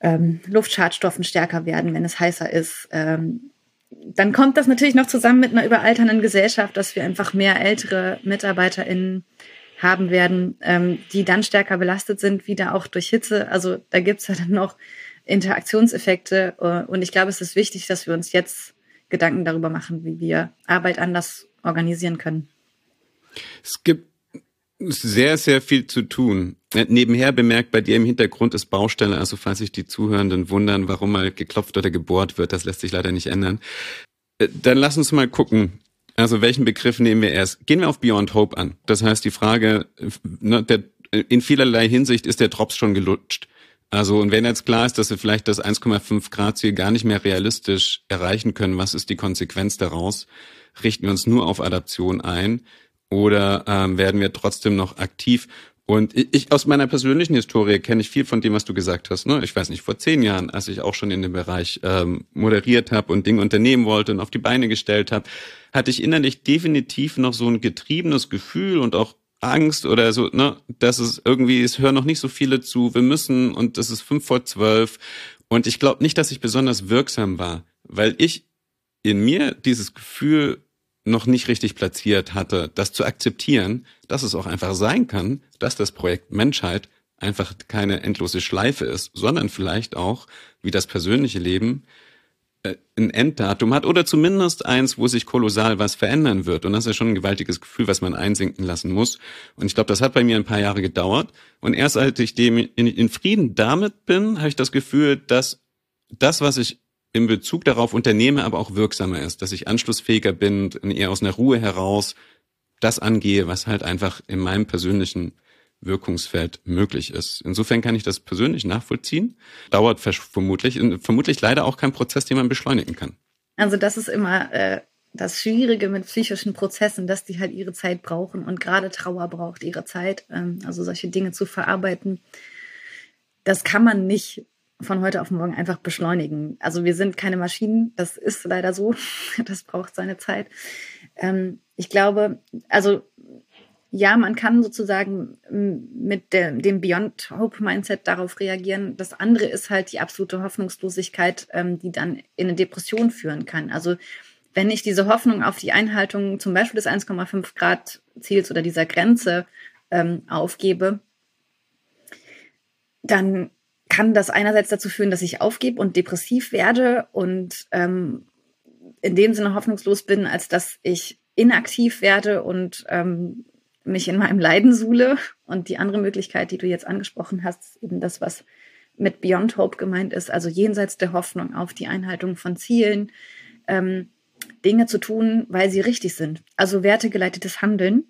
ähm, Luftschadstoffen stärker werden, wenn es heißer ist. Ähm, dann kommt das natürlich noch zusammen mit einer überalternden Gesellschaft, dass wir einfach mehr ältere MitarbeiterInnen haben werden, ähm, die dann stärker belastet sind, wieder auch durch Hitze. Also da gibt's ja dann noch Interaktionseffekte. Äh, und ich glaube, es ist wichtig, dass wir uns jetzt Gedanken darüber machen, wie wir Arbeit anders organisieren können. Es gibt sehr, sehr viel zu tun. Äh, nebenher bemerkt, bei dir im Hintergrund ist Baustelle, also falls sich die Zuhörenden wundern, warum mal geklopft oder gebohrt wird, das lässt sich leider nicht ändern. Äh, dann lass uns mal gucken. Also welchen Begriff nehmen wir erst? Gehen wir auf Beyond Hope an. Das heißt, die Frage, ne, der, in vielerlei Hinsicht ist der Drops schon gelutscht. Also und wenn jetzt klar ist, dass wir vielleicht das 1,5 Grad Ziel gar nicht mehr realistisch erreichen können, was ist die Konsequenz daraus? Richten wir uns nur auf Adaption ein oder ähm, werden wir trotzdem noch aktiv? Und ich aus meiner persönlichen Historie kenne ich viel von dem, was du gesagt hast. Ne? Ich weiß nicht, vor zehn Jahren, als ich auch schon in dem Bereich ähm, moderiert habe und Dinge unternehmen wollte und auf die Beine gestellt habe, hatte ich innerlich definitiv noch so ein getriebenes Gefühl und auch Angst oder so, ne, dass es irgendwie, es hören noch nicht so viele zu, wir müssen und es ist fünf vor zwölf. Und ich glaube nicht, dass ich besonders wirksam war, weil ich in mir dieses Gefühl noch nicht richtig platziert hatte, das zu akzeptieren, dass es auch einfach sein kann, dass das Projekt Menschheit einfach keine endlose Schleife ist, sondern vielleicht auch, wie das persönliche Leben, äh, ein Enddatum hat oder zumindest eins, wo sich kolossal was verändern wird. Und das ist schon ein gewaltiges Gefühl, was man einsinken lassen muss. Und ich glaube, das hat bei mir ein paar Jahre gedauert. Und erst als ich dem in, in Frieden damit bin, habe ich das Gefühl, dass das, was ich in Bezug darauf unternehme, aber auch wirksamer ist, dass ich anschlussfähiger bin und eher aus einer Ruhe heraus das angehe, was halt einfach in meinem persönlichen Wirkungsfeld möglich ist. Insofern kann ich das persönlich nachvollziehen. Dauert vermutlich, vermutlich leider auch kein Prozess, den man beschleunigen kann. Also das ist immer äh, das Schwierige mit psychischen Prozessen, dass die halt ihre Zeit brauchen und gerade Trauer braucht ihre Zeit. Ähm, also solche Dinge zu verarbeiten, das kann man nicht von heute auf morgen einfach beschleunigen. Also wir sind keine Maschinen, das ist leider so. Das braucht seine Zeit. Ähm, ich glaube, also ja, man kann sozusagen mit der, dem Beyond Hope Mindset darauf reagieren. Das andere ist halt die absolute Hoffnungslosigkeit, ähm, die dann in eine Depression führen kann. Also wenn ich diese Hoffnung auf die Einhaltung zum Beispiel des 1,5 Grad Ziels oder dieser Grenze ähm, aufgebe, dann kann das einerseits dazu führen, dass ich aufgebe und depressiv werde und ähm, in dem Sinne hoffnungslos bin, als dass ich inaktiv werde und ähm, mich in meinem Leiden suhle. Und die andere Möglichkeit, die du jetzt angesprochen hast, eben das, was mit Beyond Hope gemeint ist, also jenseits der Hoffnung auf die Einhaltung von Zielen, ähm, Dinge zu tun, weil sie richtig sind. Also wertegeleitetes Handeln.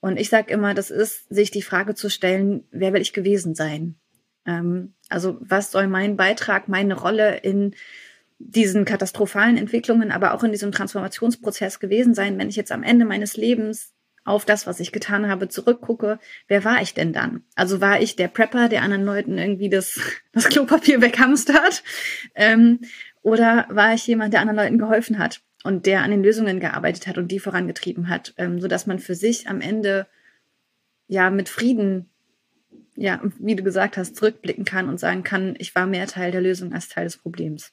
Und ich sage immer, das ist, sich die Frage zu stellen, wer will ich gewesen sein? Ähm, also was soll mein Beitrag, meine Rolle in diesen katastrophalen Entwicklungen, aber auch in diesem Transformationsprozess gewesen sein, wenn ich jetzt am Ende meines Lebens auf das, was ich getan habe, zurückgucke, wer war ich denn dann? Also war ich der Prepper, der anderen Leuten irgendwie das, das Klopapier weghamstert? Ähm, oder war ich jemand, der anderen Leuten geholfen hat und der an den Lösungen gearbeitet hat und die vorangetrieben hat, ähm, sodass man für sich am Ende ja mit Frieden, ja, wie du gesagt hast, zurückblicken kann und sagen kann, ich war mehr Teil der Lösung als Teil des Problems.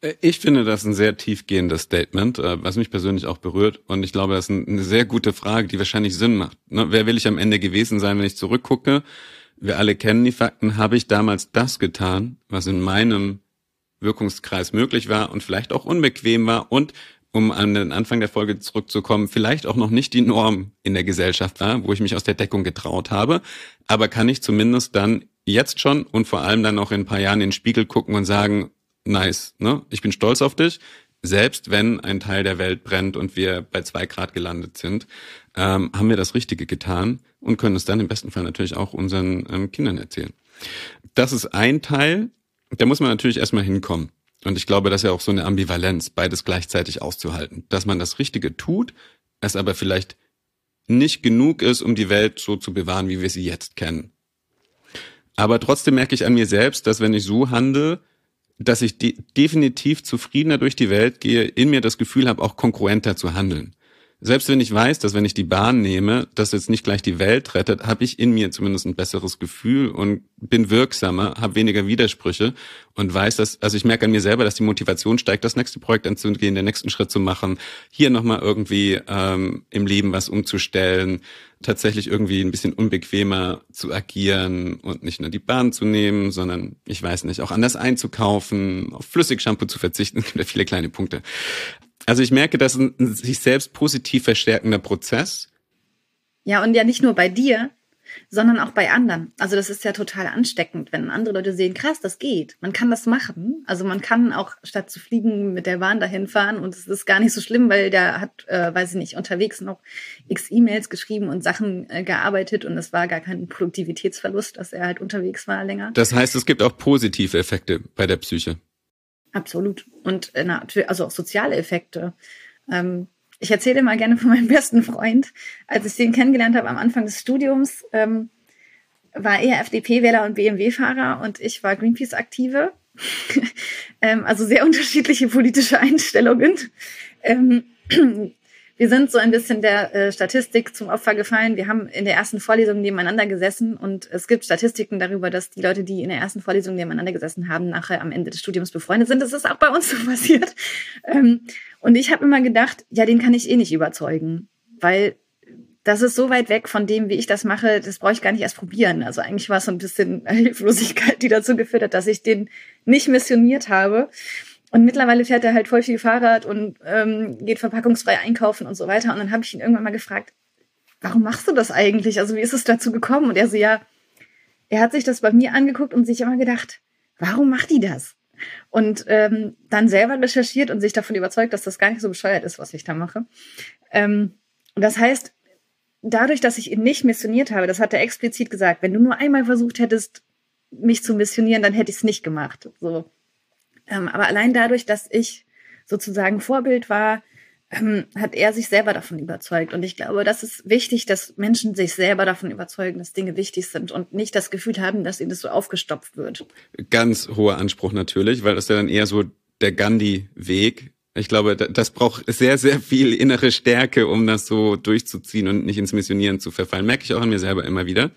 Äh, ich finde das ein sehr tiefgehendes Statement, äh, was mich persönlich auch berührt. Und ich glaube, das ist eine sehr gute Frage, die wahrscheinlich Sinn macht. Ne, wer will ich am Ende gewesen sein, wenn ich zurückgucke? Wir alle kennen die Fakten. Habe ich damals das getan, was in meinem Wirkungskreis möglich war und vielleicht auch unbequem war und um an den Anfang der Folge zurückzukommen, vielleicht auch noch nicht die Norm in der Gesellschaft war, wo ich mich aus der Deckung getraut habe. Aber kann ich zumindest dann jetzt schon und vor allem dann auch in ein paar Jahren in den Spiegel gucken und sagen, nice, ne? Ich bin stolz auf dich. Selbst wenn ein Teil der Welt brennt und wir bei zwei Grad gelandet sind, ähm, haben wir das Richtige getan und können es dann im besten Fall natürlich auch unseren ähm, Kindern erzählen. Das ist ein Teil, da muss man natürlich erstmal hinkommen. Und ich glaube, das ist ja auch so eine Ambivalenz, beides gleichzeitig auszuhalten. Dass man das Richtige tut, es aber vielleicht nicht genug ist, um die Welt so zu bewahren, wie wir sie jetzt kennen. Aber trotzdem merke ich an mir selbst, dass wenn ich so handle, dass ich de definitiv zufriedener durch die Welt gehe, in mir das Gefühl habe, auch konkurrenter zu handeln. Selbst wenn ich weiß, dass wenn ich die Bahn nehme, das jetzt nicht gleich die Welt rettet, habe ich in mir zumindest ein besseres Gefühl und bin wirksamer, habe weniger Widersprüche und weiß, dass, also ich merke an mir selber, dass die Motivation steigt, das nächste Projekt anzugehen, den nächsten Schritt zu machen, hier nochmal irgendwie ähm, im Leben was umzustellen, tatsächlich irgendwie ein bisschen unbequemer zu agieren und nicht nur die Bahn zu nehmen, sondern, ich weiß nicht, auch anders einzukaufen, auf Flüssigshampoo zu verzichten, es gibt ja viele kleine Punkte. Also ich merke, das ist ein sich selbst positiv verstärkender Prozess. Ja, und ja nicht nur bei dir, sondern auch bei anderen. Also das ist ja total ansteckend, wenn andere Leute sehen, krass, das geht. Man kann das machen. Also man kann auch statt zu fliegen mit der Bahn dahin fahren und es ist gar nicht so schlimm, weil der hat, äh, weiß ich nicht, unterwegs noch x E-Mails geschrieben und Sachen äh, gearbeitet und es war gar kein Produktivitätsverlust, dass er halt unterwegs war länger. Das heißt, es gibt auch positive Effekte bei der Psyche. Absolut. Und äh, natürlich, also auch soziale Effekte. Ähm, ich erzähle mal gerne von meinem besten Freund. Als ich den kennengelernt habe am Anfang des Studiums, ähm, war er FDP-Wähler und BMW-Fahrer und ich war Greenpeace-Aktive. ähm, also sehr unterschiedliche politische Einstellungen. Wir sind so ein bisschen der äh, Statistik zum Opfer gefallen. Wir haben in der ersten Vorlesung nebeneinander gesessen und es gibt Statistiken darüber, dass die Leute, die in der ersten Vorlesung nebeneinander gesessen haben, nachher am Ende des Studiums befreundet sind. Das ist auch bei uns so passiert. Ähm, und ich habe immer gedacht, ja, den kann ich eh nicht überzeugen, weil das ist so weit weg von dem, wie ich das mache, das brauche ich gar nicht erst probieren. Also eigentlich war es so ein bisschen Hilflosigkeit, die dazu geführt hat, dass ich den nicht missioniert habe. Und mittlerweile fährt er halt voll viel Fahrrad und ähm, geht verpackungsfrei einkaufen und so weiter. Und dann habe ich ihn irgendwann mal gefragt, warum machst du das eigentlich? Also wie ist es dazu gekommen? Und er so, ja, er hat sich das bei mir angeguckt und sich immer gedacht, warum macht die das? Und ähm, dann selber recherchiert und sich davon überzeugt, dass das gar nicht so bescheuert ist, was ich da mache. Ähm, das heißt, dadurch, dass ich ihn nicht missioniert habe, das hat er explizit gesagt, wenn du nur einmal versucht hättest, mich zu missionieren, dann hätte ich es nicht gemacht. So. Ähm, aber allein dadurch, dass ich sozusagen Vorbild war, ähm, hat er sich selber davon überzeugt. Und ich glaube, das ist wichtig, dass Menschen sich selber davon überzeugen, dass Dinge wichtig sind und nicht das Gefühl haben, dass ihnen das so aufgestopft wird. Ganz hoher Anspruch natürlich, weil das ja dann eher so der Gandhi-Weg ich glaube, das braucht sehr, sehr viel innere Stärke, um das so durchzuziehen und nicht ins Missionieren zu verfallen. Merke ich auch an mir selber immer wieder.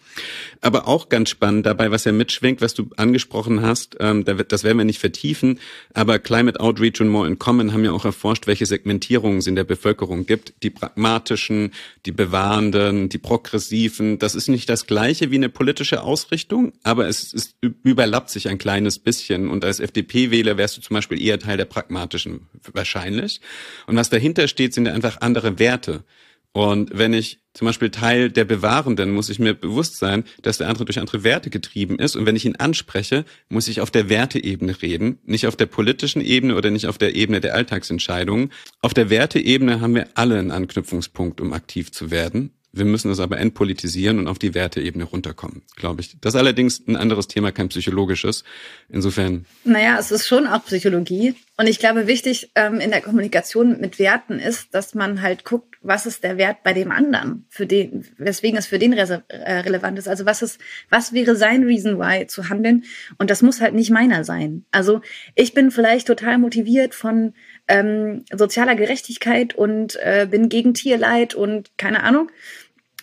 Aber auch ganz spannend dabei, was ja mitschwingt, was du angesprochen hast, ähm, das werden wir nicht vertiefen, aber Climate Outreach und More in Common haben ja auch erforscht, welche Segmentierungen es in der Bevölkerung gibt. Die pragmatischen, die bewahrenden, die progressiven. Das ist nicht das gleiche wie eine politische Ausrichtung, aber es, es überlappt sich ein kleines bisschen. Und als FDP-Wähler wärst du zum Beispiel eher Teil der pragmatischen wahrscheinlich. Und was dahinter steht, sind ja einfach andere Werte. Und wenn ich zum Beispiel Teil der Bewahrenden, muss ich mir bewusst sein, dass der andere durch andere Werte getrieben ist. Und wenn ich ihn anspreche, muss ich auf der Werteebene reden, nicht auf der politischen Ebene oder nicht auf der Ebene der Alltagsentscheidungen. Auf der Werteebene haben wir alle einen Anknüpfungspunkt, um aktiv zu werden. Wir müssen es aber entpolitisieren und auf die Werteebene runterkommen, glaube ich. Das ist allerdings ein anderes Thema, kein psychologisches. Insofern. Naja, es ist schon auch Psychologie. Und ich glaube, wichtig ähm, in der Kommunikation mit Werten ist, dass man halt guckt, was ist der Wert bei dem anderen, für den, weswegen es für den re äh, relevant ist. Also was ist, was wäre sein Reason why zu handeln? Und das muss halt nicht meiner sein. Also ich bin vielleicht total motiviert von ähm, sozialer Gerechtigkeit und äh, bin gegen Tierleid und keine Ahnung.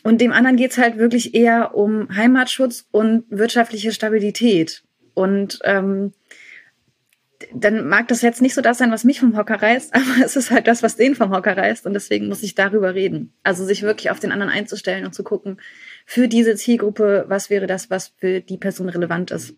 Und dem anderen geht's halt wirklich eher um Heimatschutz und wirtschaftliche Stabilität. Und ähm, dann mag das jetzt nicht so das sein, was mich vom Hocker reißt, aber es ist halt das, was den vom Hocker reißt. Und deswegen muss ich darüber reden. Also sich wirklich auf den anderen einzustellen und zu gucken, für diese Zielgruppe, was wäre das, was für die Person relevant ist.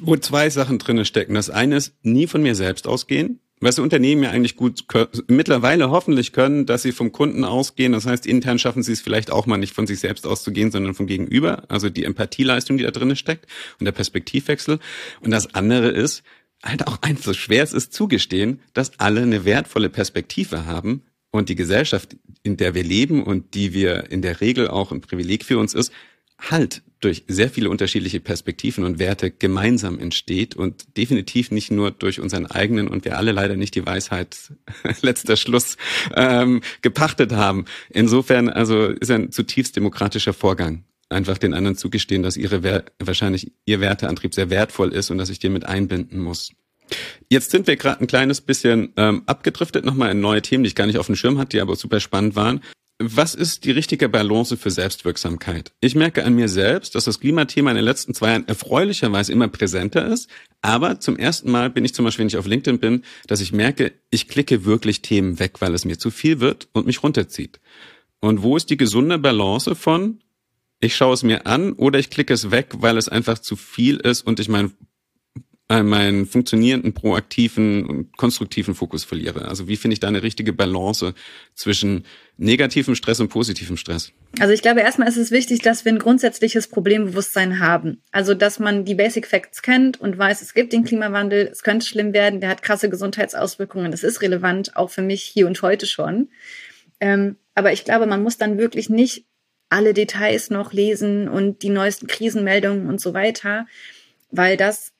Wo zwei Sachen drinne stecken. Das eine ist, nie von mir selbst ausgehen was Unternehmen ja eigentlich gut mittlerweile hoffentlich können, dass sie vom Kunden ausgehen. Das heißt, intern schaffen sie es vielleicht auch mal nicht von sich selbst auszugehen, sondern vom Gegenüber. Also die Empathieleistung, die da drin steckt und der Perspektivwechsel. Und das andere ist, halt auch so schwer es ist zugestehen, dass alle eine wertvolle Perspektive haben und die Gesellschaft, in der wir leben und die wir in der Regel auch ein Privileg für uns ist, halt durch sehr viele unterschiedliche Perspektiven und Werte gemeinsam entsteht und definitiv nicht nur durch unseren eigenen und wir alle leider nicht die Weisheit letzter Schluss ähm, gepachtet haben. Insofern also ist ein zutiefst demokratischer Vorgang. Einfach den anderen zugestehen, dass ihre Wer wahrscheinlich ihr Werteantrieb sehr wertvoll ist und dass ich den mit einbinden muss. Jetzt sind wir gerade ein kleines bisschen ähm, abgedriftet nochmal in neue Themen, die ich gar nicht auf dem Schirm hatte, die aber super spannend waren was ist die richtige Balance für Selbstwirksamkeit? Ich merke an mir selbst, dass das Klimathema in den letzten zwei Jahren erfreulicherweise immer präsenter ist. Aber zum ersten Mal bin ich zum Beispiel, wenn ich auf LinkedIn bin, dass ich merke, ich klicke wirklich Themen weg, weil es mir zu viel wird und mich runterzieht. Und wo ist die gesunde Balance von, ich schaue es mir an oder ich klicke es weg, weil es einfach zu viel ist und ich meinen meinen funktionierenden, proaktiven und konstruktiven Fokus verliere. Also wie finde ich da eine richtige Balance zwischen negativem Stress und positivem Stress? Also ich glaube, erstmal ist es wichtig, dass wir ein grundsätzliches Problembewusstsein haben. Also dass man die Basic Facts kennt und weiß, es gibt den Klimawandel, es könnte schlimm werden, der hat krasse Gesundheitsauswirkungen, das ist relevant, auch für mich hier und heute schon. Ähm, aber ich glaube, man muss dann wirklich nicht alle Details noch lesen und die neuesten Krisenmeldungen und so weiter, weil das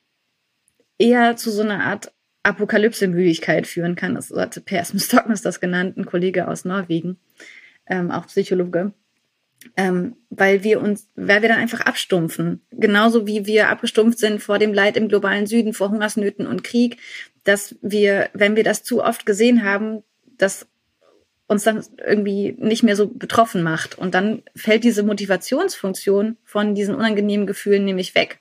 eher zu so einer Art Apokalypse-Müdigkeit führen kann. Das hatte Per Stocknes das genannt, ein Kollege aus Norwegen, ähm, auch Psychologe. Ähm, weil wir uns, weil wir dann einfach abstumpfen. Genauso wie wir abgestumpft sind vor dem Leid im globalen Süden, vor Hungersnöten und Krieg, dass wir, wenn wir das zu oft gesehen haben, dass uns dann irgendwie nicht mehr so betroffen macht. Und dann fällt diese Motivationsfunktion von diesen unangenehmen Gefühlen nämlich weg.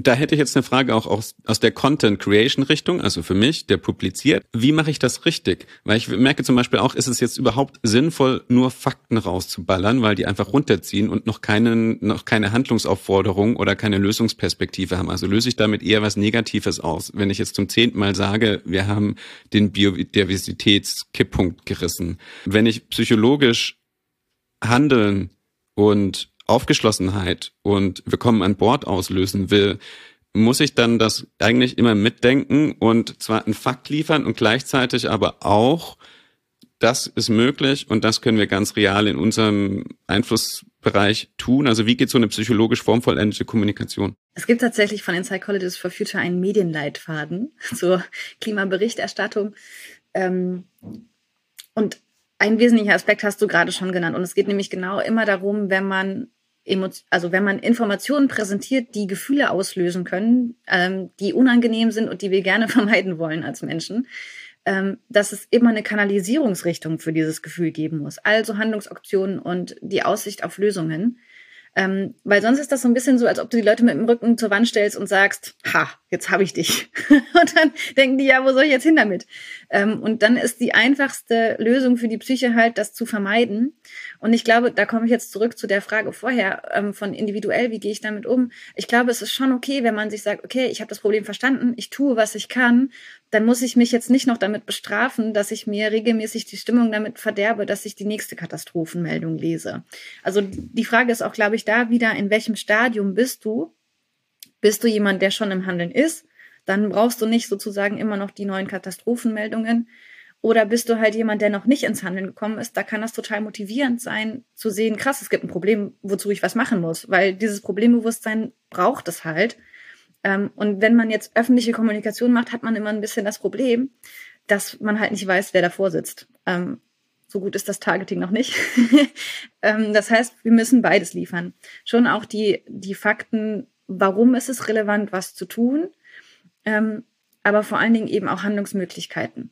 Da hätte ich jetzt eine Frage auch aus, aus der Content Creation Richtung, also für mich, der publiziert. Wie mache ich das richtig? Weil ich merke zum Beispiel auch, ist es jetzt überhaupt sinnvoll, nur Fakten rauszuballern, weil die einfach runterziehen und noch keinen, noch keine Handlungsaufforderung oder keine Lösungsperspektive haben. Also löse ich damit eher was Negatives aus. Wenn ich jetzt zum zehnten Mal sage, wir haben den Biodiversitätskipppunkt gerissen. Wenn ich psychologisch handeln und Aufgeschlossenheit und wir kommen an Bord auslösen will, muss ich dann das eigentlich immer mitdenken und zwar einen Fakt liefern und gleichzeitig aber auch, das ist möglich und das können wir ganz real in unserem Einflussbereich tun. Also wie geht so eine psychologisch formvollendete Kommunikation? Es gibt tatsächlich von den Psychologists for Future einen Medienleitfaden zur Klimaberichterstattung. Ähm, und ein wesentlicher Aspekt hast du gerade schon genannt. Und es geht nämlich genau immer darum, wenn man also wenn man Informationen präsentiert, die Gefühle auslösen können, ähm, die unangenehm sind und die wir gerne vermeiden wollen als Menschen, ähm, dass es immer eine Kanalisierungsrichtung für dieses Gefühl geben muss. Also Handlungsoptionen und die Aussicht auf Lösungen. Ähm, weil sonst ist das so ein bisschen so, als ob du die Leute mit dem Rücken zur Wand stellst und sagst, ha, jetzt habe ich dich. und dann denken die, ja, wo soll ich jetzt hin damit? Ähm, und dann ist die einfachste Lösung für die Psyche halt, das zu vermeiden. Und ich glaube, da komme ich jetzt zurück zu der Frage vorher ähm, von individuell, wie gehe ich damit um? Ich glaube, es ist schon okay, wenn man sich sagt, okay, ich habe das Problem verstanden, ich tue, was ich kann, dann muss ich mich jetzt nicht noch damit bestrafen, dass ich mir regelmäßig die Stimmung damit verderbe, dass ich die nächste Katastrophenmeldung lese. Also die Frage ist auch, glaube ich, da wieder, in welchem Stadium bist du? Bist du jemand, der schon im Handeln ist? Dann brauchst du nicht sozusagen immer noch die neuen Katastrophenmeldungen. Oder bist du halt jemand, der noch nicht ins Handeln gekommen ist? Da kann das total motivierend sein, zu sehen, krass, es gibt ein Problem, wozu ich was machen muss, weil dieses Problembewusstsein braucht es halt. Ähm, und wenn man jetzt öffentliche Kommunikation macht, hat man immer ein bisschen das Problem, dass man halt nicht weiß, wer davor sitzt. Ähm, so gut ist das Targeting noch nicht. ähm, das heißt, wir müssen beides liefern. Schon auch die, die Fakten, warum ist es relevant, was zu tun, aber vor allen Dingen eben auch Handlungsmöglichkeiten.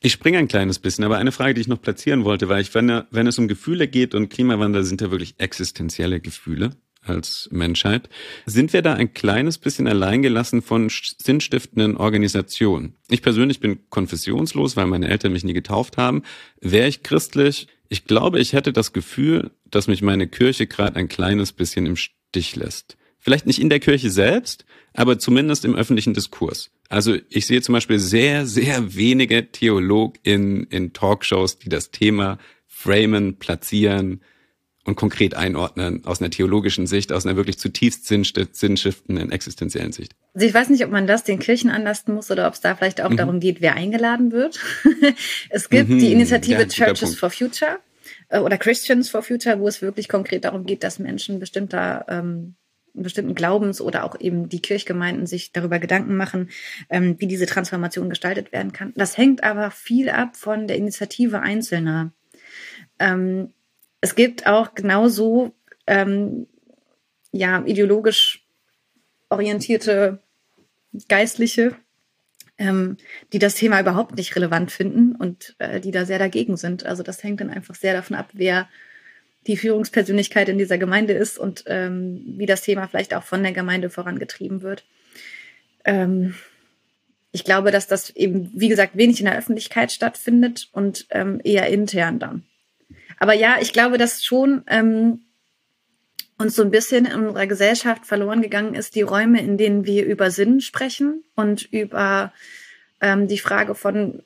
Ich springe ein kleines bisschen, aber eine Frage, die ich noch platzieren wollte, weil ich finde, wenn es um Gefühle geht und Klimawandel sind ja wirklich existenzielle Gefühle als Menschheit, sind wir da ein kleines bisschen alleingelassen von sinnstiftenden Organisationen. Ich persönlich bin konfessionslos, weil meine Eltern mich nie getauft haben. Wäre ich christlich, ich glaube, ich hätte das Gefühl, dass mich meine Kirche gerade ein kleines bisschen im Stich lässt. Vielleicht nicht in der Kirche selbst, aber zumindest im öffentlichen Diskurs. Also ich sehe zum Beispiel sehr, sehr wenige TheologInnen in Talkshows, die das Thema framen, platzieren und konkret einordnen aus einer theologischen Sicht, aus einer wirklich zutiefst sinnstiftenden, existenziellen Sicht. Also ich weiß nicht, ob man das den Kirchen anlasten muss oder ob es da vielleicht auch mhm. darum geht, wer eingeladen wird. es gibt mhm, die Initiative ja, Churches for Future äh, oder Christians for Future, wo es wirklich konkret darum geht, dass Menschen bestimmter ähm, bestimmten Glaubens oder auch eben die Kirchgemeinden sich darüber Gedanken machen, ähm, wie diese Transformation gestaltet werden kann. Das hängt aber viel ab von der Initiative Einzelner. Ähm, es gibt auch genauso ähm, ja, ideologisch orientierte Geistliche, ähm, die das Thema überhaupt nicht relevant finden und äh, die da sehr dagegen sind. Also das hängt dann einfach sehr davon ab, wer die Führungspersönlichkeit in dieser Gemeinde ist und ähm, wie das Thema vielleicht auch von der Gemeinde vorangetrieben wird. Ähm, ich glaube, dass das eben, wie gesagt, wenig in der Öffentlichkeit stattfindet und ähm, eher intern dann. Aber ja, ich glaube, dass schon ähm, uns so ein bisschen in unserer Gesellschaft verloren gegangen ist, die Räume, in denen wir über Sinn sprechen und über ähm, die Frage von,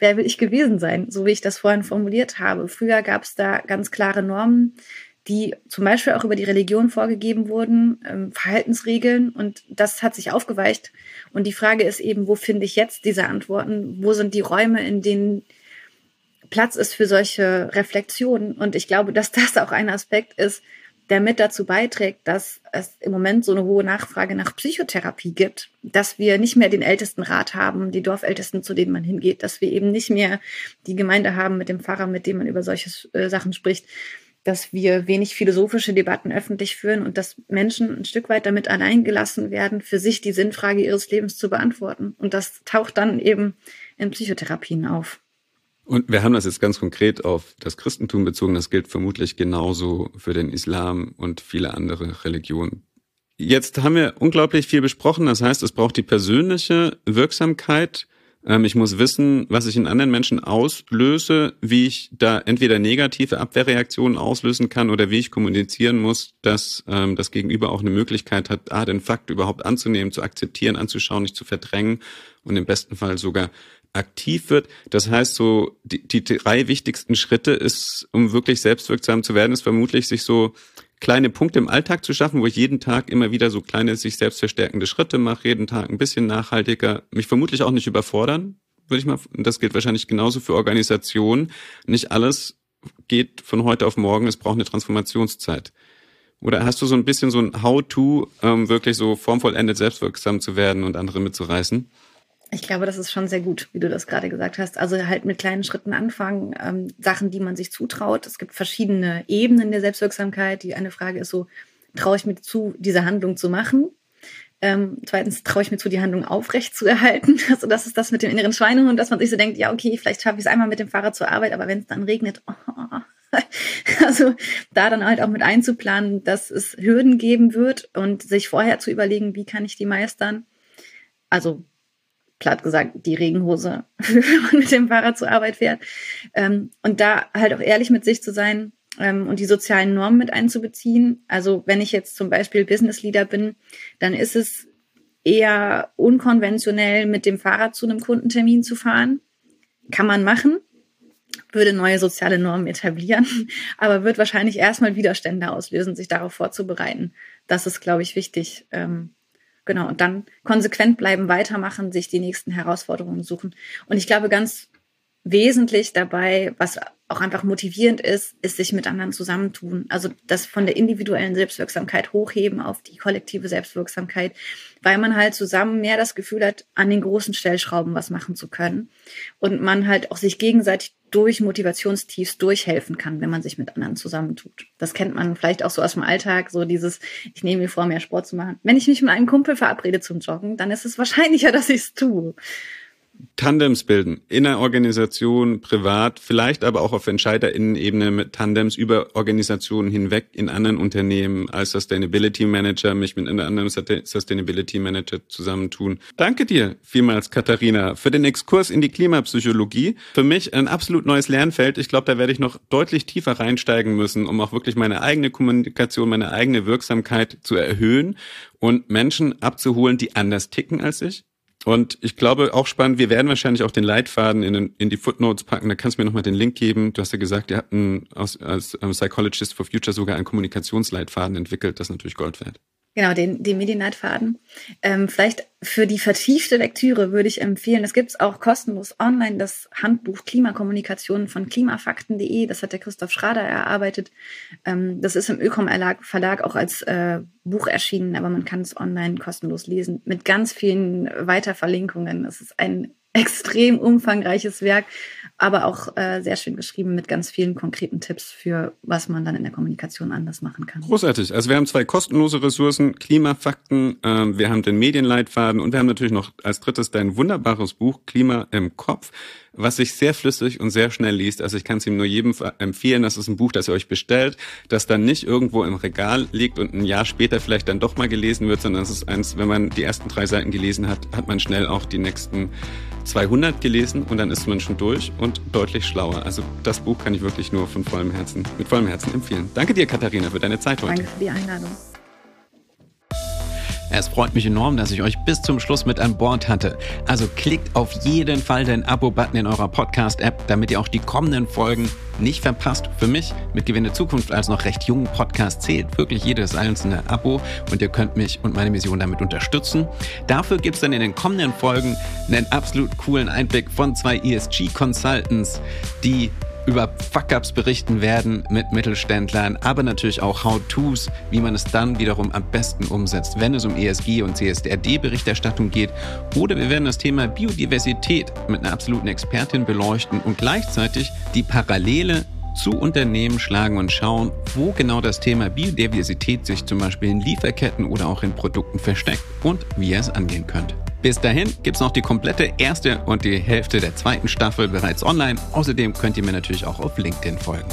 wer will ich gewesen sein, so wie ich das vorhin formuliert habe. Früher gab es da ganz klare Normen, die zum Beispiel auch über die Religion vorgegeben wurden, ähm, Verhaltensregeln und das hat sich aufgeweicht. Und die Frage ist eben, wo finde ich jetzt diese Antworten? Wo sind die Räume, in denen Platz ist für solche Reflexionen? Und ich glaube, dass das auch ein Aspekt ist, der mit dazu beiträgt, dass es im Moment so eine hohe Nachfrage nach Psychotherapie gibt, dass wir nicht mehr den Ältestenrat haben, die Dorfältesten, zu denen man hingeht, dass wir eben nicht mehr die Gemeinde haben mit dem Pfarrer, mit dem man über solche äh, Sachen spricht, dass wir wenig philosophische Debatten öffentlich führen und dass Menschen ein Stück weit damit alleingelassen werden, für sich die Sinnfrage ihres Lebens zu beantworten. Und das taucht dann eben in Psychotherapien auf. Und wir haben das jetzt ganz konkret auf das Christentum bezogen. Das gilt vermutlich genauso für den Islam und viele andere Religionen. Jetzt haben wir unglaublich viel besprochen. Das heißt, es braucht die persönliche Wirksamkeit. Ähm, ich muss wissen, was ich in anderen Menschen auslöse, wie ich da entweder negative Abwehrreaktionen auslösen kann oder wie ich kommunizieren muss, dass ähm, das Gegenüber auch eine Möglichkeit hat, den Fakt überhaupt anzunehmen, zu akzeptieren, anzuschauen, nicht zu verdrängen und im besten Fall sogar aktiv wird. Das heißt, so die, die drei wichtigsten Schritte ist, um wirklich selbstwirksam zu werden, ist vermutlich sich so kleine Punkte im Alltag zu schaffen, wo ich jeden Tag immer wieder so kleine sich selbst verstärkende Schritte mache, jeden Tag ein bisschen nachhaltiger, mich vermutlich auch nicht überfordern, würde ich mal, und das gilt wahrscheinlich genauso für Organisationen. Nicht alles geht von heute auf morgen, es braucht eine Transformationszeit. Oder hast du so ein bisschen so ein How-to, ähm, wirklich so formvollendet selbstwirksam zu werden und andere mitzureißen? Ich glaube, das ist schon sehr gut, wie du das gerade gesagt hast. Also halt mit kleinen Schritten anfangen, ähm, Sachen, die man sich zutraut. Es gibt verschiedene Ebenen der Selbstwirksamkeit. Die eine Frage ist so, traue ich mir zu, diese Handlung zu machen? Ähm, zweitens traue ich mir zu, die Handlung aufrecht zu erhalten. Also das ist das mit dem inneren Schweinehund, dass man sich so denkt, ja, okay, vielleicht schaffe ich es einmal mit dem Fahrrad zur Arbeit, aber wenn es dann regnet, oh, also da dann halt auch mit einzuplanen, dass es Hürden geben wird und sich vorher zu überlegen, wie kann ich die meistern. Also platt gesagt, die Regenhose, wenn man mit dem Fahrrad zur Arbeit fährt. Ähm, und da halt auch ehrlich mit sich zu sein ähm, und die sozialen Normen mit einzubeziehen. Also wenn ich jetzt zum Beispiel Business Leader bin, dann ist es eher unkonventionell, mit dem Fahrrad zu einem Kundentermin zu fahren. Kann man machen, würde neue soziale Normen etablieren, aber wird wahrscheinlich erstmal Widerstände auslösen, sich darauf vorzubereiten. Das ist, glaube ich, wichtig. Ähm, Genau, und dann konsequent bleiben, weitermachen, sich die nächsten Herausforderungen suchen. Und ich glaube, ganz wesentlich dabei, was auch einfach motivierend ist, ist sich mit anderen zusammentun. Also das von der individuellen Selbstwirksamkeit hochheben auf die kollektive Selbstwirksamkeit, weil man halt zusammen mehr das Gefühl hat, an den großen Stellschrauben was machen zu können und man halt auch sich gegenseitig durch Motivationstiefs durchhelfen kann, wenn man sich mit anderen zusammentut. Das kennt man vielleicht auch so aus dem Alltag, so dieses, ich nehme mir vor, mehr Sport zu machen. Wenn ich mich mit einem Kumpel verabrede zum Joggen, dann ist es wahrscheinlicher, dass ich es tue. Tandems bilden, in der Organisation, privat, vielleicht aber auch auf Entscheiderinnenebene mit Tandems über Organisationen hinweg in anderen Unternehmen als Sustainability Manager, mich mit einem anderen Sustainability Manager zusammentun. Danke dir vielmals, Katharina, für den Exkurs in die Klimapsychologie. Für mich ein absolut neues Lernfeld. Ich glaube, da werde ich noch deutlich tiefer reinsteigen müssen, um auch wirklich meine eigene Kommunikation, meine eigene Wirksamkeit zu erhöhen und Menschen abzuholen, die anders ticken als ich und ich glaube auch spannend, wir werden wahrscheinlich auch den Leitfaden in, in die Footnotes packen. Da kannst du mir nochmal den Link geben. Du hast ja gesagt, ihr habt einen, aus, als Psychologist for Future sogar einen Kommunikationsleitfaden entwickelt. Das ist natürlich Gold wert. Genau, den, den Medienleitfaden. Ähm, vielleicht für die vertiefte Lektüre würde ich empfehlen, es gibt auch kostenlos online das Handbuch Klimakommunikation von klimafakten.de. Das hat der Christoph Schrader erarbeitet. Ähm, das ist im Ökom Verlag auch als äh, Buch erschienen, aber man kann es online kostenlos lesen mit ganz vielen Weiterverlinkungen. Es ist ein extrem umfangreiches Werk, aber auch äh, sehr schön geschrieben mit ganz vielen konkreten Tipps für, was man dann in der Kommunikation anders machen kann. Großartig. Also wir haben zwei kostenlose Ressourcen, Klimafakten, äh, wir haben den Medienleitfaden und wir haben natürlich noch als drittes dein wunderbares Buch Klima im Kopf was sich sehr flüssig und sehr schnell liest. Also ich kann es ihm nur jedem empfehlen. Das ist ein Buch, das ihr euch bestellt, das dann nicht irgendwo im Regal liegt und ein Jahr später vielleicht dann doch mal gelesen wird, sondern es ist eins, wenn man die ersten drei Seiten gelesen hat, hat man schnell auch die nächsten 200 gelesen und dann ist man schon durch und deutlich schlauer. Also das Buch kann ich wirklich nur von vollem Herzen, mit vollem Herzen empfehlen. Danke dir, Katharina, für deine Zeit heute. Danke für die Einladung. Es freut mich enorm, dass ich euch bis zum Schluss mit an Bord hatte. Also klickt auf jeden Fall den Abo-Button in eurer Podcast-App, damit ihr auch die kommenden Folgen nicht verpasst. Für mich mit Gewinne Zukunft als noch recht jungen Podcast zählt wirklich jedes einzelne Abo und ihr könnt mich und meine Mission damit unterstützen. Dafür gibt es dann in den kommenden Folgen einen absolut coolen Einblick von zwei ESG-Consultants, die über Fuck-Ups berichten werden mit Mittelständlern, aber natürlich auch How-Tos, wie man es dann wiederum am besten umsetzt, wenn es um ESG und CSRD-Berichterstattung geht. Oder wir werden das Thema Biodiversität mit einer absoluten Expertin beleuchten und gleichzeitig die Parallele zu Unternehmen schlagen und schauen, wo genau das Thema Biodiversität sich zum Beispiel in Lieferketten oder auch in Produkten versteckt und wie ihr es angehen könnt. Bis dahin gibt's noch die komplette erste und die Hälfte der zweiten Staffel bereits online. Außerdem könnt ihr mir natürlich auch auf LinkedIn folgen.